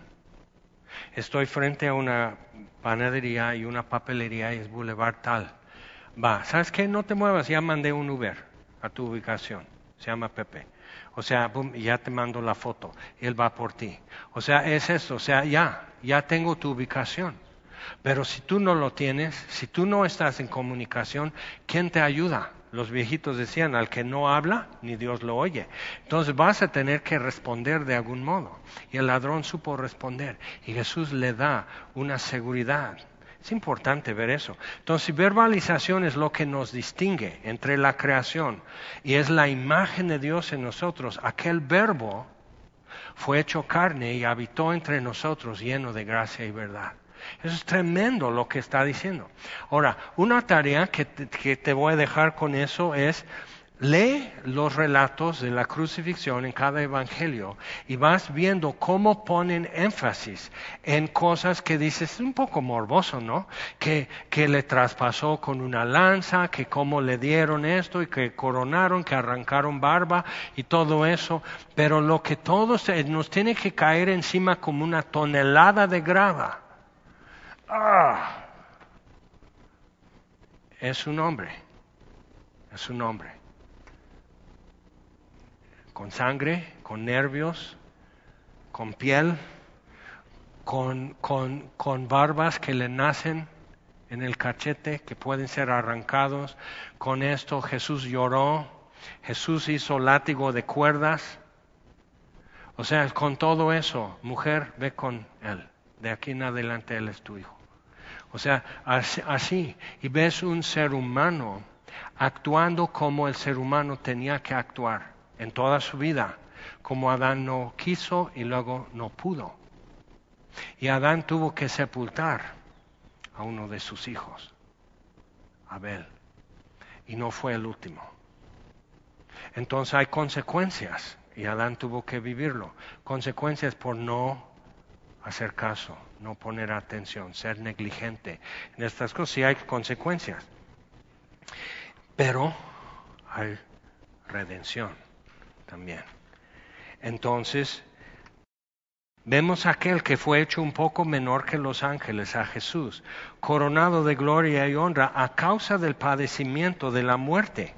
Speaker 1: Estoy frente a una panadería y una papelería y es Boulevard tal. Va, ¿sabes qué? No te muevas, ya mandé un Uber a tu ubicación. Se llama Pepe. O sea, ya te mando la foto. Él va por ti. O sea, es eso. O sea, ya, ya tengo tu ubicación. Pero si tú no lo tienes, si tú no estás en comunicación, ¿quién te ayuda? Los viejitos decían, al que no habla, ni Dios lo oye. Entonces vas a tener que responder de algún modo. Y el ladrón supo responder. Y Jesús le da una seguridad. Es importante ver eso. Entonces, verbalización es lo que nos distingue entre la creación y es la imagen de Dios en nosotros. Aquel verbo fue hecho carne y habitó entre nosotros lleno de gracia y verdad. Eso es tremendo lo que está diciendo. Ahora, una tarea que te, voy a dejar con eso es lee los relatos de la crucifixión en cada evangelio y vas viendo cómo ponen énfasis en cosas que dices un poco morboso, ¿no? Que, que le traspasó con una lanza, que cómo le dieron esto y que coronaron, que arrancaron barba y todo eso, pero lo que todos nos tiene que caer encima como una tonelada de grava ¡Ah! Es un hombre, es un hombre. Con sangre, con nervios, con piel, con, barbas que le nacen en el cachete, que pueden ser arrancados. Con esto Jesús lloró, Jesús hizo látigo de cuerdas. O sea, con todo eso, mujer, ve con él. De aquí en adelante él es tu hijo. O sea, así. Y ves un ser humano actuando como el ser humano tenía que actuar en toda su vida, como Adán no quiso y luego no pudo. Y Adán tuvo que sepultar a uno de sus hijos, Abel, y no fue el último. Entonces hay consecuencias y Adán tuvo que vivirlo, consecuencias por no hacer caso, no poner atención, ser negligente. En estas cosas sí hay consecuencias. Pero hay redención también. Entonces, vemos aquel que fue hecho un poco menor que los ángeles, a Jesús, coronado de gloria y honra a causa del padecimiento de la muerte,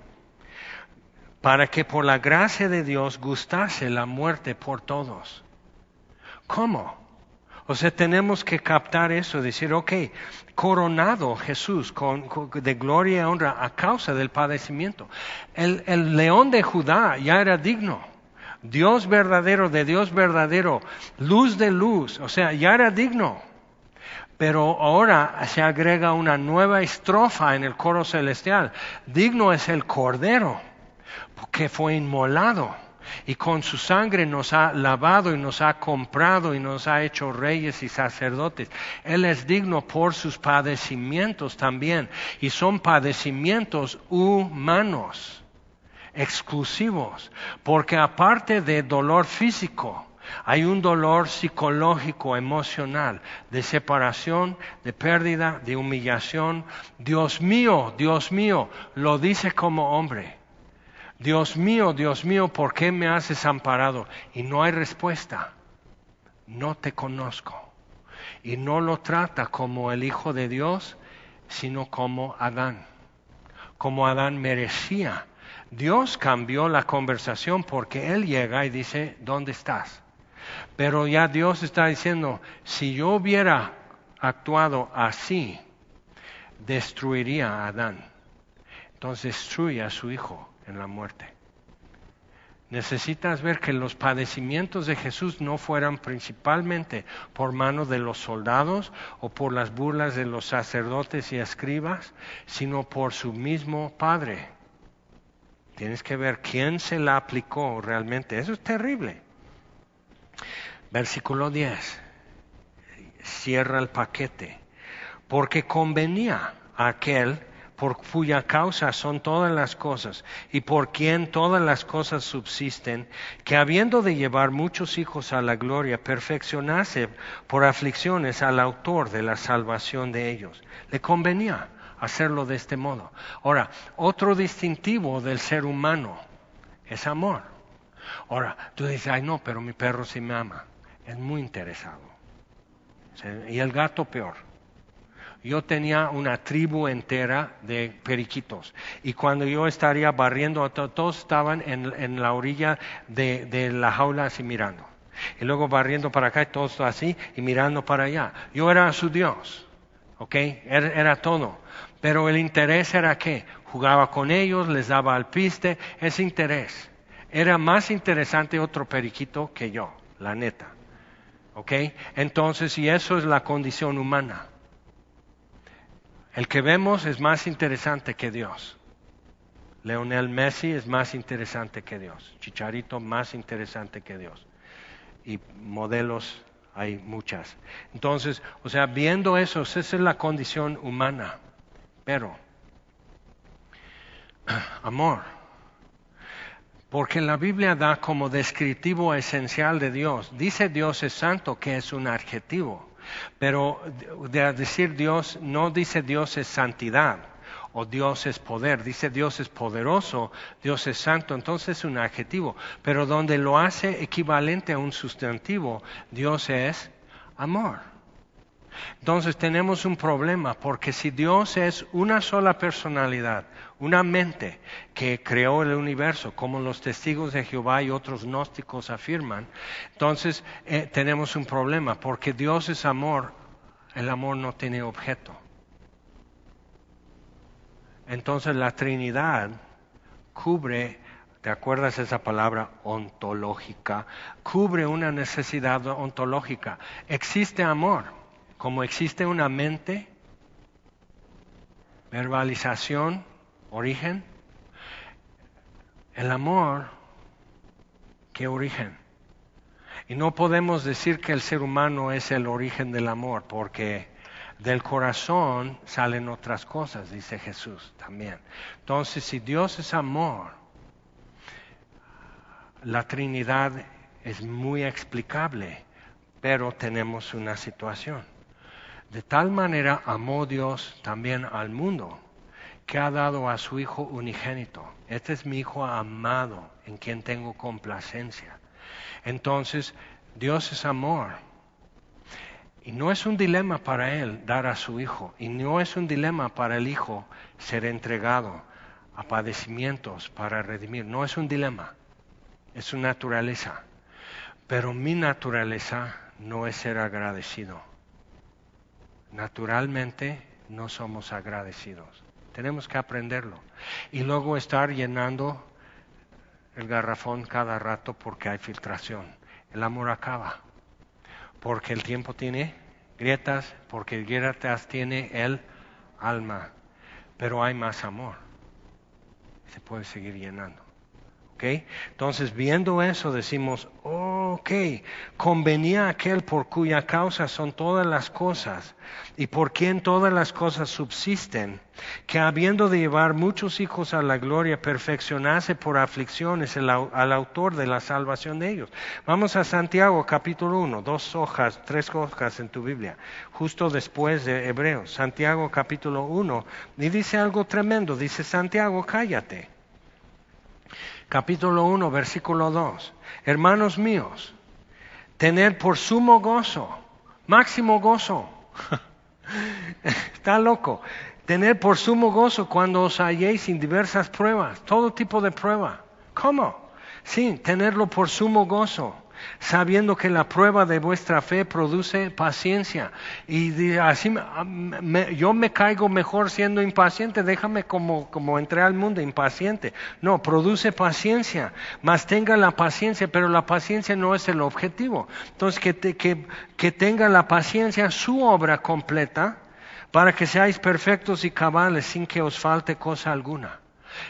Speaker 1: para que por la gracia de Dios gustase la muerte por todos. ¿Cómo? O sea, tenemos que captar eso, decir, ok, coronado Jesús con, de gloria y honra a causa del padecimiento. El, león de Judá ya era digno. Dios verdadero de Dios verdadero, luz de luz, o sea, ya era digno. Pero ahora se agrega una nueva estrofa en el coro celestial. Digno es el cordero, que fue inmolado y con su sangre nos ha lavado y nos ha comprado y nos ha hecho reyes y sacerdotes. Él es digno por sus padecimientos también y son padecimientos humanos, exclusivos, porque aparte de dolor físico, hay un dolor psicológico, emocional, de separación, de pérdida, de humillación. Dios mío, Dios mío, lo dice como hombre Dios mío, Dios mío, ¿por qué me has desamparado? Y no hay respuesta. No te conozco. Y no lo trata como el Hijo de Dios, sino como Adán. Como Adán merecía. Dios cambió la conversación porque Él llega y dice, ¿dónde estás? Pero ya Dios está diciendo, si yo hubiera actuado así, destruiría a Adán. Entonces destruye a su hijo en la muerte. Necesitas ver que los padecimientos de Jesús no fueran principalmente por mano de los soldados o por las burlas de los sacerdotes y escribas, sino por su mismo Padre. Tienes que ver quién se la aplicó realmente. Eso es terrible. Versículo 10. Cierra el paquete. Porque convenía a aquel por cuya causa son todas las cosas y por quien todas las cosas subsisten, que habiendo de llevar muchos hijos a la gloria, perfeccionase por aflicciones al autor de la salvación de ellos. Le convenía hacerlo de este modo. Ahora, otro distintivo del ser humano es amor. Ahora, tú dices, ay no, pero mi perro sí me ama. Es muy interesado. Y el gato peor yo tenía una tribu entera de periquitos. Y cuando yo estaría barriendo, todos estaban en, la orilla de, la jaula así mirando. Y luego barriendo para acá, todos así y mirando para allá. Yo era su Dios, ¿ok? Era, era todo. Pero el interés era que jugaba con ellos, les daba al piste, ese interés. Era más interesante otro periquito que yo, la neta. ¿Ok? Entonces, y eso es la condición humana. El que vemos es más interesante que Dios. Leonel Messi es más interesante que Dios. Chicharito más interesante que Dios. Y modelos hay muchas. Entonces, o sea, viendo eso, esa es la condición humana. Pero, [clears throat] amor. Porque la Biblia da como descriptivo esencial de Dios. Dice Dios es santo, que es un adjetivo. Pero de decir Dios, no dice Dios es santidad o Dios es poder, dice Dios es poderoso, Dios es santo, entonces es un adjetivo. Pero donde lo hace equivalente a un sustantivo, Dios es amor. Entonces tenemos un problema, porque si Dios es una sola personalidad, una mente que creó el universo, como los testigos de Jehová y otros gnósticos afirman, entonces eh, tenemos un problema, porque Dios es amor, el amor no tiene objeto. Entonces la Trinidad cubre, ¿te acuerdas esa palabra ontológica? Cubre una necesidad ontológica. Existe amor, como existe una mente, verbalización, origen. El amor, ¿qué origen? Y no podemos decir que el ser humano es el origen del amor, porque del corazón salen otras cosas, dice Jesús también. Entonces, si Dios es amor, la Trinidad es muy explicable, pero tenemos una situación. De tal manera amó Dios también al mundo que ha dado a su Hijo unigénito. Este es mi Hijo amado, en quien tengo complacencia. Entonces, Dios es amor. Y no es un dilema para Él dar a su Hijo. Y no es un dilema para el Hijo ser entregado a padecimientos para redimir. No es un dilema. Es su naturaleza. Pero mi naturaleza no es ser agradecido. Naturalmente no somos agradecidos. Tenemos que aprenderlo. Y luego estar llenando el garrafón cada rato porque hay filtración. El amor acaba. Porque el tiempo tiene grietas, porque grietas tiene el alma. Pero hay más amor. Se puede seguir llenando. Entonces, viendo eso, decimos, ok, convenía aquel por cuya causa son todas las cosas y por quien todas las cosas subsisten, que habiendo de llevar muchos hijos a la gloria, perfeccionase por aflicciones al autor de la salvación de ellos. Vamos a Santiago capítulo 1, dos hojas, tres hojas en tu Biblia, justo después de Hebreos. Santiago capítulo 1, y dice algo tremendo, dice Santiago, cállate capítulo 1, versículo 2. Hermanos míos, tener por sumo gozo, máximo gozo. [laughs] Está loco. Tener por sumo gozo cuando os halléis en diversas pruebas, todo tipo de prueba. ¿Cómo? Sí, tenerlo por sumo gozo. Sabiendo que la prueba de vuestra fe produce paciencia. Y así yo me caigo mejor siendo impaciente, déjame como, como entré al mundo impaciente. No, produce paciencia, más tenga la paciencia, pero la paciencia no es el objetivo. Entonces, que, que, que tenga la paciencia su obra completa para que seáis perfectos y cabales sin que os falte cosa alguna.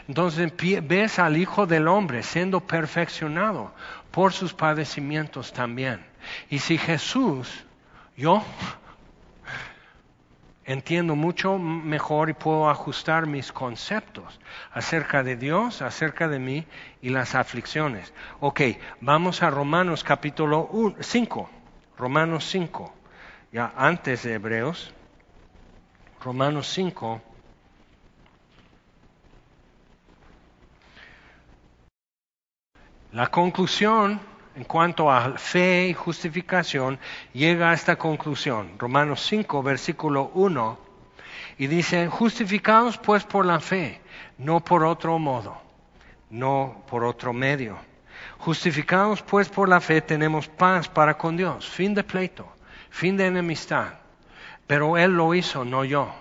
Speaker 1: Entonces ves al Hijo del Hombre siendo perfeccionado por sus padecimientos también. Y si Jesús, yo entiendo mucho mejor y puedo ajustar mis conceptos acerca de Dios, acerca de mí y las aflicciones. Ok, vamos a Romanos capítulo 5, Romanos 5, ya antes de Hebreos, Romanos 5. La conclusión en cuanto a fe y justificación llega a esta conclusión. Romanos 5, versículo 1. Y dice, justificados pues por la fe, no por otro modo, no por otro medio. Justificados pues por la fe tenemos paz para con Dios, fin de pleito, fin de enemistad. Pero Él lo hizo, no yo.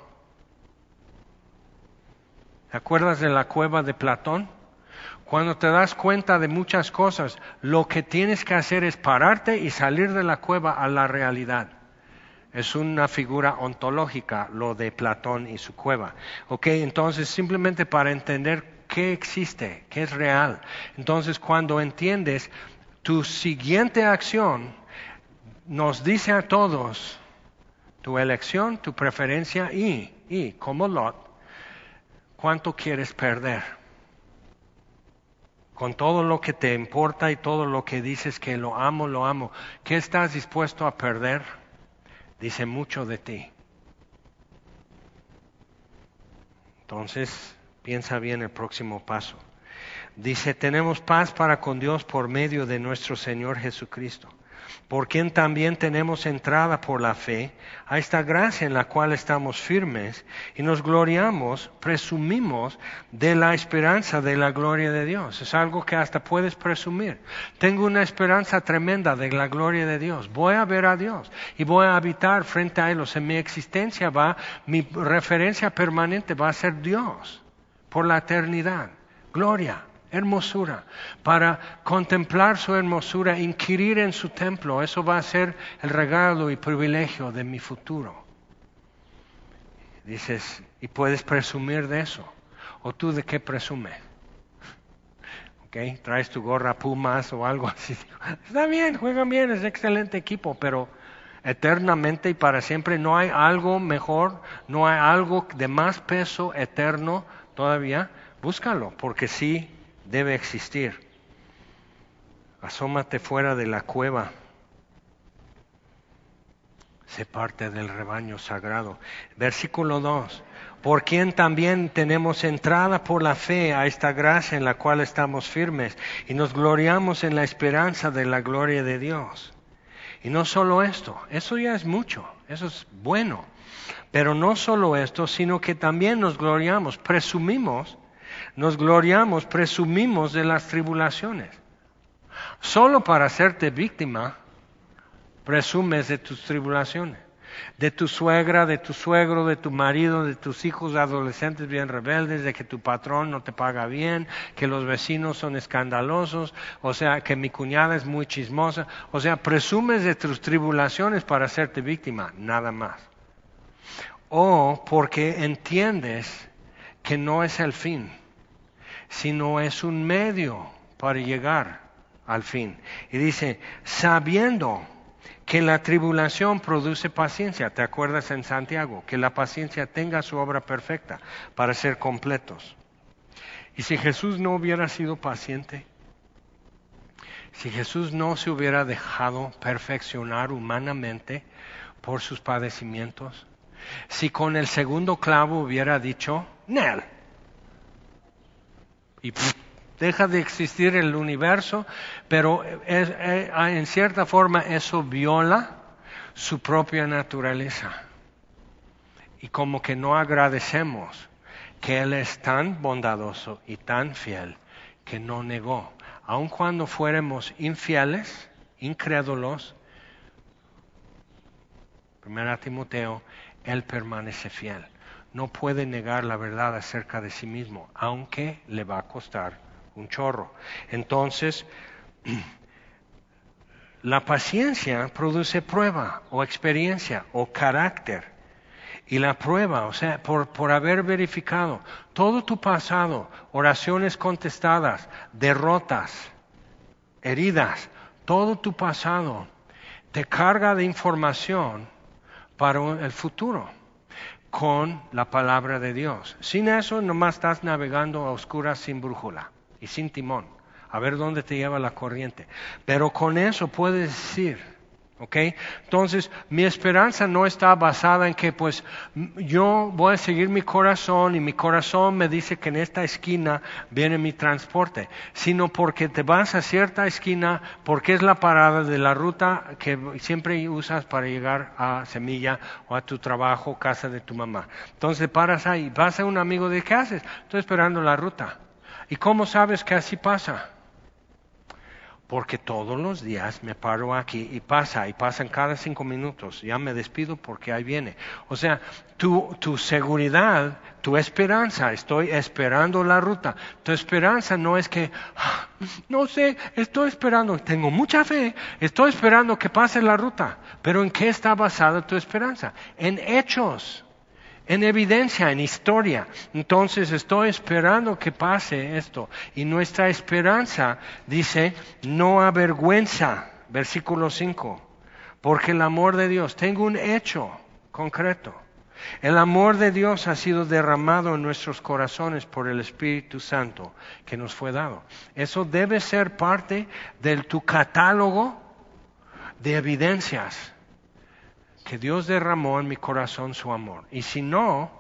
Speaker 1: ¿Te acuerdas de la cueva de Platón? Cuando te das cuenta de muchas cosas, lo que tienes que hacer es pararte y salir de la cueva a la realidad. Es una figura ontológica lo de Platón y su cueva. Ok, entonces simplemente para entender qué existe, qué es real. Entonces cuando entiendes tu siguiente acción, nos dice a todos tu elección, tu preferencia y, y como Lot, cuánto quieres perder con todo lo que te importa y todo lo que dices que lo amo, lo amo, ¿qué estás dispuesto a perder? Dice mucho de ti. Entonces, piensa bien el próximo paso. Dice, tenemos paz para con Dios por medio de nuestro Señor Jesucristo por quien también tenemos entrada por la fe a esta gracia en la cual estamos firmes y nos gloriamos, presumimos de la esperanza de la gloria de Dios. Es algo que hasta puedes presumir. Tengo una esperanza tremenda de la gloria de Dios. Voy a ver a Dios y voy a habitar frente a Él. O sea, mi existencia va, mi referencia permanente va a ser Dios por la eternidad. Gloria hermosura, para contemplar su hermosura, inquirir en su templo. Eso va a ser el regalo y privilegio de mi futuro. Dices, y puedes presumir de eso. ¿O tú de qué presumes? ¿Ok? Traes tu gorra Pumas o algo así. [laughs] Está bien, juegan bien, es excelente equipo, pero eternamente y para siempre no hay algo mejor, no hay algo de más peso eterno todavía. Búscalo, porque sí debe existir. Asómate fuera de la cueva. Sé parte del rebaño sagrado. Versículo 2. Por quien también tenemos entrada por la fe a esta gracia en la cual estamos firmes y nos gloriamos en la esperanza de la gloria de Dios. Y no solo esto, eso ya es mucho, eso es bueno. Pero no solo esto, sino que también nos gloriamos, presumimos nos gloriamos, presumimos de las tribulaciones. Solo para hacerte víctima, presumes de tus tribulaciones. De tu suegra, de tu suegro, de tu marido, de tus hijos adolescentes bien rebeldes, de que tu patrón no te paga bien, que los vecinos son escandalosos, o sea, que mi cuñada es muy chismosa. O sea, presumes de tus tribulaciones para hacerte víctima, nada más. O porque entiendes que no es el fin sino es un medio para llegar al fin. Y dice, sabiendo que la tribulación produce paciencia, ¿te acuerdas en Santiago? Que la paciencia tenga su obra perfecta para ser completos. Y si Jesús no hubiera sido paciente, si Jesús no se hubiera dejado perfeccionar humanamente por sus padecimientos, si con el segundo clavo hubiera dicho, Nel, y deja de existir el universo, pero en cierta forma eso viola su propia naturaleza. Y como que no agradecemos que Él es tan bondadoso y tan fiel que no negó. Aun cuando fuéramos infieles incrédulos, primera Timoteo, él permanece fiel. No puede negar la verdad acerca de sí mismo, aunque le va a costar un chorro. Entonces, [clears throat] la paciencia produce prueba o experiencia o carácter. Y la prueba, o sea, por, por, haber verificado todo tu pasado, oraciones contestadas, derrotas, heridas, todo tu pasado, te carga de información para el futuro con la palabra de Dios. Sin eso, nomás estás navegando a oscuras sin brújula y sin timón, a ver dónde te lleva la corriente. Pero con eso puedes decir, ¿ok? Entonces, mi esperanza no está basada en que, pues, yo voy a seguir mi corazón y mi corazón me dice que en esta esquina viene mi transporte, sino porque te vas a cierta esquina porque es la parada de la ruta que siempre usas para llegar a Semilla o a tu trabajo, casa de tu mamá. Entonces, paras ahí, vas a un amigo de ¿qué haces? Estoy esperando la ruta. ¿Y cómo sabes que así pasa? Porque todos los días me paro aquí y pasa, y pasan cada cinco minutos, ya me despido porque ahí viene. O sea, tu, seguridad, tu esperanza, estoy esperando la ruta. Tu esperanza no es que, ah, no sé, estoy esperando, tengo mucha fe, estoy esperando que pase la ruta. Pero ¿en qué está basada tu esperanza? En hechos en evidencia, en historia. Entonces estoy esperando que pase esto. Y nuestra esperanza dice, no avergüenza, versículo 5, porque el amor de Dios, tengo un hecho concreto. El amor de Dios ha sido derramado en nuestros corazones por el Espíritu Santo que nos fue dado. Eso debe ser parte de tu catálogo de evidencias que Dios derramó en mi corazón su amor. Y si no,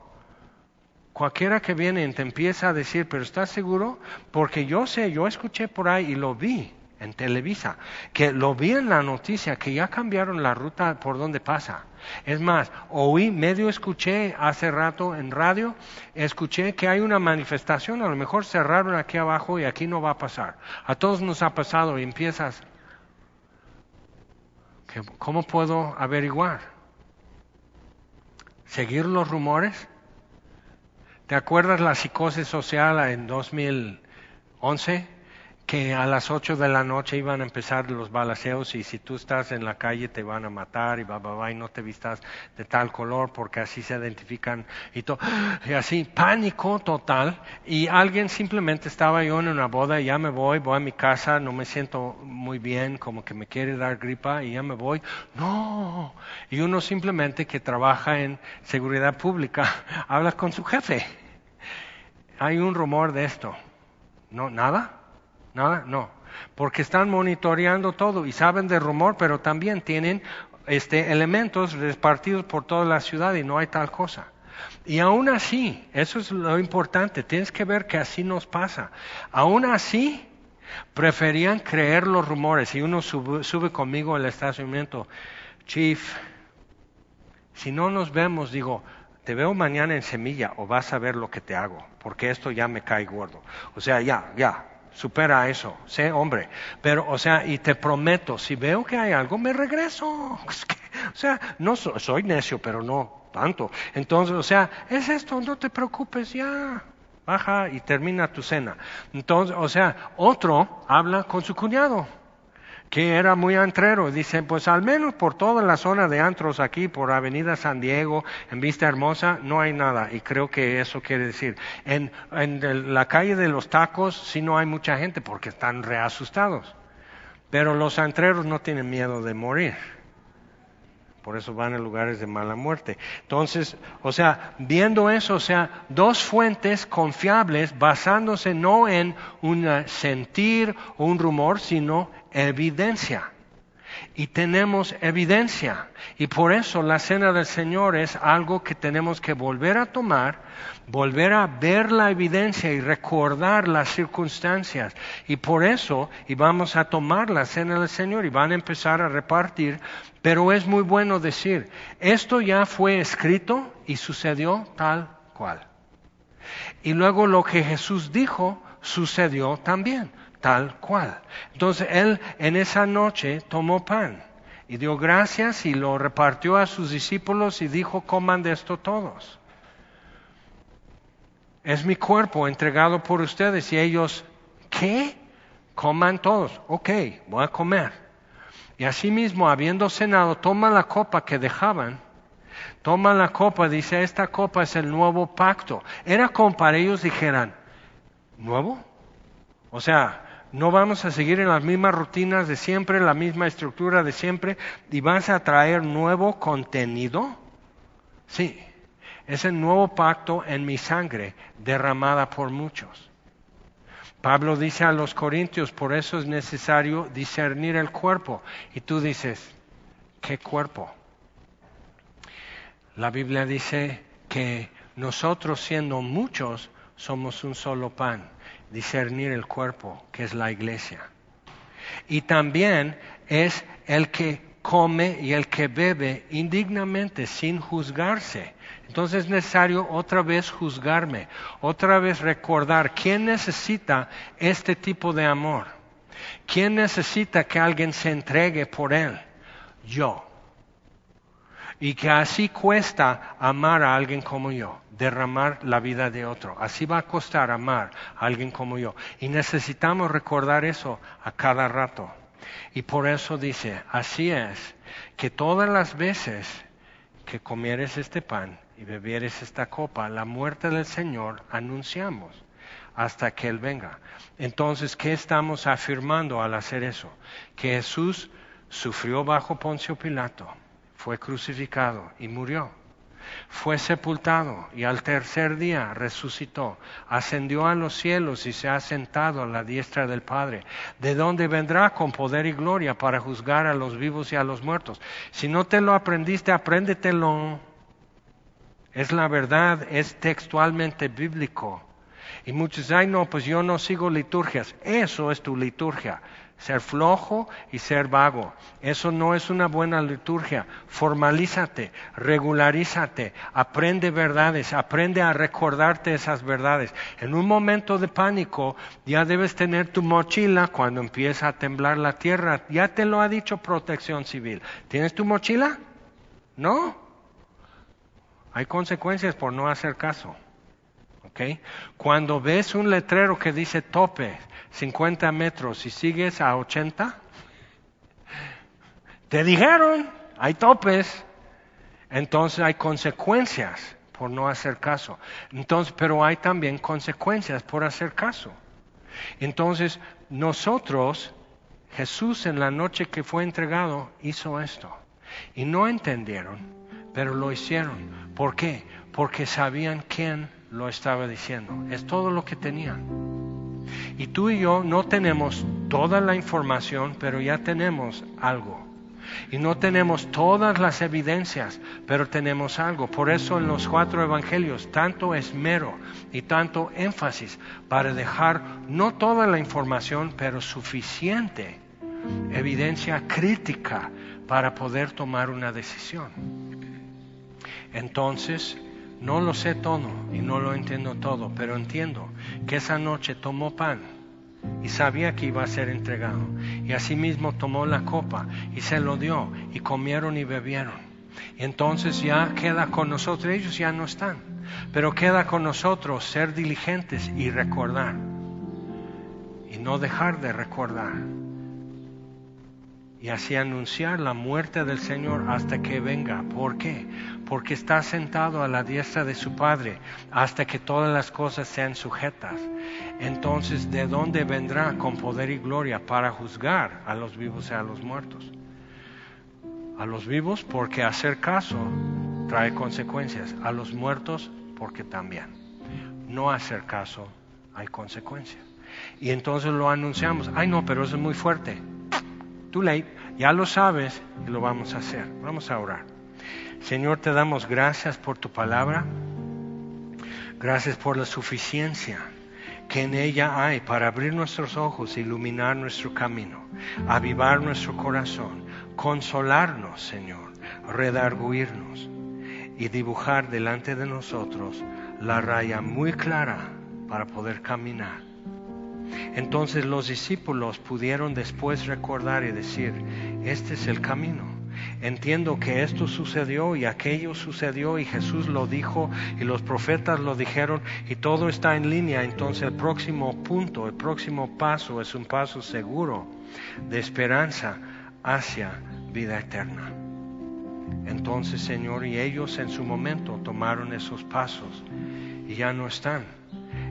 Speaker 1: cualquiera que viene te empieza a decir, pero ¿estás seguro? Porque yo sé, yo escuché por ahí y lo vi en Televisa, que lo vi en la noticia, que ya cambiaron la ruta por donde pasa. Es más, oí, medio escuché hace rato en radio, escuché que hay una manifestación, a lo mejor cerraron aquí abajo y aquí no va a pasar. A todos nos ha pasado y empiezas, ¿cómo puedo averiguar? Seguir los rumores. ¿Te acuerdas la psicosis social en 2011? Que a las 8 de la noche iban a empezar los balaceos y si tú estás en la calle te van a matar y va, va, y no te vistas de tal color porque así se identifican y todo. Y así, pánico total. Y alguien simplemente estaba yo en una boda y ya me voy, voy a mi casa, no me siento muy bien, como que me quiere dar gripa y ya me voy. No. Y uno simplemente que trabaja en seguridad pública [laughs] habla con su jefe. Hay un rumor de esto. No, nada. Nada, no. Porque están monitoreando todo y saben del rumor, pero también tienen este, elementos repartidos por toda la ciudad y no hay tal cosa. Y aún así, eso es lo importante, tienes que ver que así nos pasa. Aún así, preferían creer los rumores. Y uno sube, sube conmigo al estacionamiento, Chief, si no nos vemos, digo, te veo mañana en semilla o vas a ver lo que te hago, porque esto ya me cae gordo. O sea, ya, ya, supera eso, sé hombre. Pero, o sea, y te prometo, si veo que hay algo, me regreso. [laughs] o sea, no soy necio, pero no tanto. Entonces, o sea, es esto, no te preocupes, ya. Baja y termina tu cena. Entonces, o sea, otro habla con su cuñado que era muy antrero. Dice, pues al menos por toda la zona de antros aquí, por Avenida San Diego, en Vista Hermosa, no hay nada. Y creo que eso quiere decir, en, en la calle de los tacos sí no hay mucha gente porque están reasustados. Pero los antreros no tienen miedo de morir. Por eso van a lugares de mala muerte. Entonces, o sea, viendo eso, o sea, dos fuentes confiables basándose no en un sentir o un rumor, sino evidencia. Y tenemos evidencia. Y por eso la cena del Señor es algo que tenemos que volver a tomar, volver a ver la evidencia y recordar las circunstancias. Y por eso, y vamos a tomar la cena del Señor y van a empezar a repartir. Pero es muy bueno decir, esto ya fue escrito y sucedió tal cual. Y luego lo que Jesús dijo sucedió también tal cual. Entonces él en esa noche tomó pan y dio gracias y lo repartió a sus discípulos y dijo, coman de esto todos. Es mi cuerpo entregado por ustedes y ellos, ¿qué? Coman todos. Ok, voy a comer. Y asimismo, habiendo cenado, toma la copa que dejaban toma la copa, dice, esta copa es el nuevo pacto. Era como para ellos dijeran, ¿nuevo? O sea, no vamos a seguir en las mismas rutinas de siempre, la misma estructura de siempre, y vas a traer nuevo contenido. Sí, es el nuevo pacto en mi sangre derramada por muchos. Pablo dice a los corintios, por eso es necesario discernir el cuerpo. Y tú dices, ¿qué cuerpo? La Biblia dice que nosotros siendo muchos somos un solo pan, discernir el cuerpo, que es la iglesia. Y también es el que come y el que bebe indignamente, sin juzgarse. Entonces es necesario otra vez juzgarme, otra vez recordar quién necesita este tipo de amor, quién necesita que alguien se entregue por él. Yo y que así cuesta amar a alguien como yo, derramar la vida de otro. Así va a costar amar a alguien como yo. Y necesitamos recordar eso a cada rato. Y por eso dice, así es, que todas las veces que comieres este pan y bebieres esta copa, la muerte del Señor anunciamos hasta que Él venga. Entonces, ¿qué estamos afirmando al hacer eso? Que Jesús sufrió bajo Poncio Pilato fue crucificado y murió. Fue sepultado y al tercer día resucitó, ascendió a los cielos y se ha sentado a la diestra del Padre, de donde vendrá con poder y gloria para juzgar a los vivos y a los muertos. Si no te lo aprendiste, apréndetelo. Es la verdad, es textualmente bíblico. Y muchos, ay no, pues yo no sigo liturgias. Eso es tu liturgia ser flojo y ser vago. Eso no es una buena liturgia. Formalízate, regularízate, aprende verdades, aprende a recordarte esas verdades. En un momento de pánico ya debes tener tu mochila cuando empieza a temblar la tierra. Ya te lo ha dicho protección civil. ¿Tienes tu mochila? No. Hay consecuencias por no hacer caso. ¿Okay? Cuando ves un letrero que dice tope, 50 metros y sigues a 80, te dijeron, hay topes, entonces hay consecuencias por no hacer caso. Entonces, pero hay también consecuencias por hacer caso. Entonces, nosotros, Jesús en la noche que fue entregado hizo esto. Y no entendieron, pero lo hicieron. ¿Por qué? Porque sabían quién lo estaba diciendo. Es todo lo que tenían. Y tú y yo no tenemos toda la información, pero ya tenemos algo. Y no tenemos todas las evidencias, pero tenemos algo. Por eso en los cuatro evangelios tanto esmero y tanto énfasis para dejar no toda la información, pero suficiente evidencia crítica para poder tomar una decisión. Entonces, no lo sé todo y no lo entiendo todo, pero entiendo que esa noche tomó pan y sabía que iba a ser entregado. Y asimismo tomó la copa y se lo dio y comieron y bebieron. Y entonces ya queda con nosotros, ellos ya no están, pero queda con nosotros ser diligentes y recordar. Y no dejar de recordar y así anunciar la muerte del Señor hasta que venga. ¿Por qué? Porque está sentado a la diestra de su Padre hasta que todas las cosas sean sujetas. Entonces, ¿de dónde vendrá con poder y gloria para juzgar a los vivos y a los muertos? A los vivos porque hacer caso trae consecuencias, a los muertos porque también. No hacer caso hay consecuencias. Y entonces lo anunciamos, ay no, pero eso es muy fuerte too late, ya lo sabes y lo vamos a hacer. Vamos a orar. Señor, te damos gracias por tu palabra. Gracias por la suficiencia que en ella hay para abrir nuestros ojos, iluminar nuestro camino, avivar nuestro corazón, consolarnos, Señor, redarguirnos y dibujar delante de nosotros la raya muy clara para poder caminar Entonces los discípulos pudieron después recordar y decir, este es el camino. Entiendo que esto sucedió y aquello sucedió y Jesús lo dijo y los profetas lo dijeron y todo está en línea. Entonces el próximo punto, el próximo paso es un paso seguro de esperanza hacia vida eterna. Entonces, Señor, y ellos en su momento tomaron esos pasos y ya no están.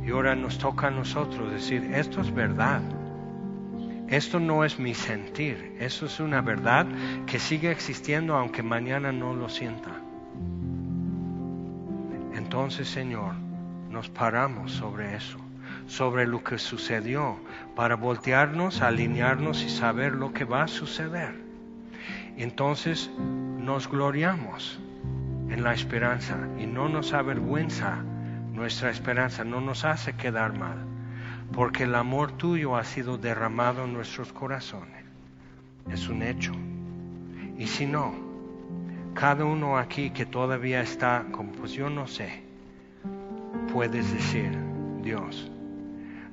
Speaker 1: Y ahora nos toca a nosotros decir, esto es verdad. Esto no es mi sentir, eso es una verdad que sigue existiendo aunque mañana no lo sienta. Entonces, Señor, nos paramos sobre eso, sobre lo que sucedió, para voltearnos, alinearnos y saber lo que va a suceder. Entonces nos gloriamos en la esperanza y no nos avergüenza nuestra esperanza, no nos hace quedar mal, porque el amor tuyo ha sido derramado en nuestros corazones. Es un hecho. Y si no, cada uno aquí que todavía está como, pues yo no sé, puedes decir, Dios,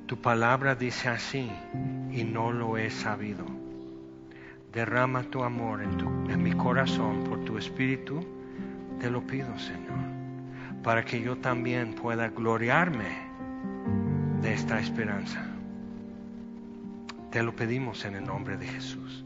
Speaker 1: tu palabra dice así y no lo he sabido. Derrama tu amor en, en mi corazón por tu espíritu, te lo pido, Señor, para que yo también pueda gloriarme de esta esperanza. Te lo pedimos en el nombre de Jesús.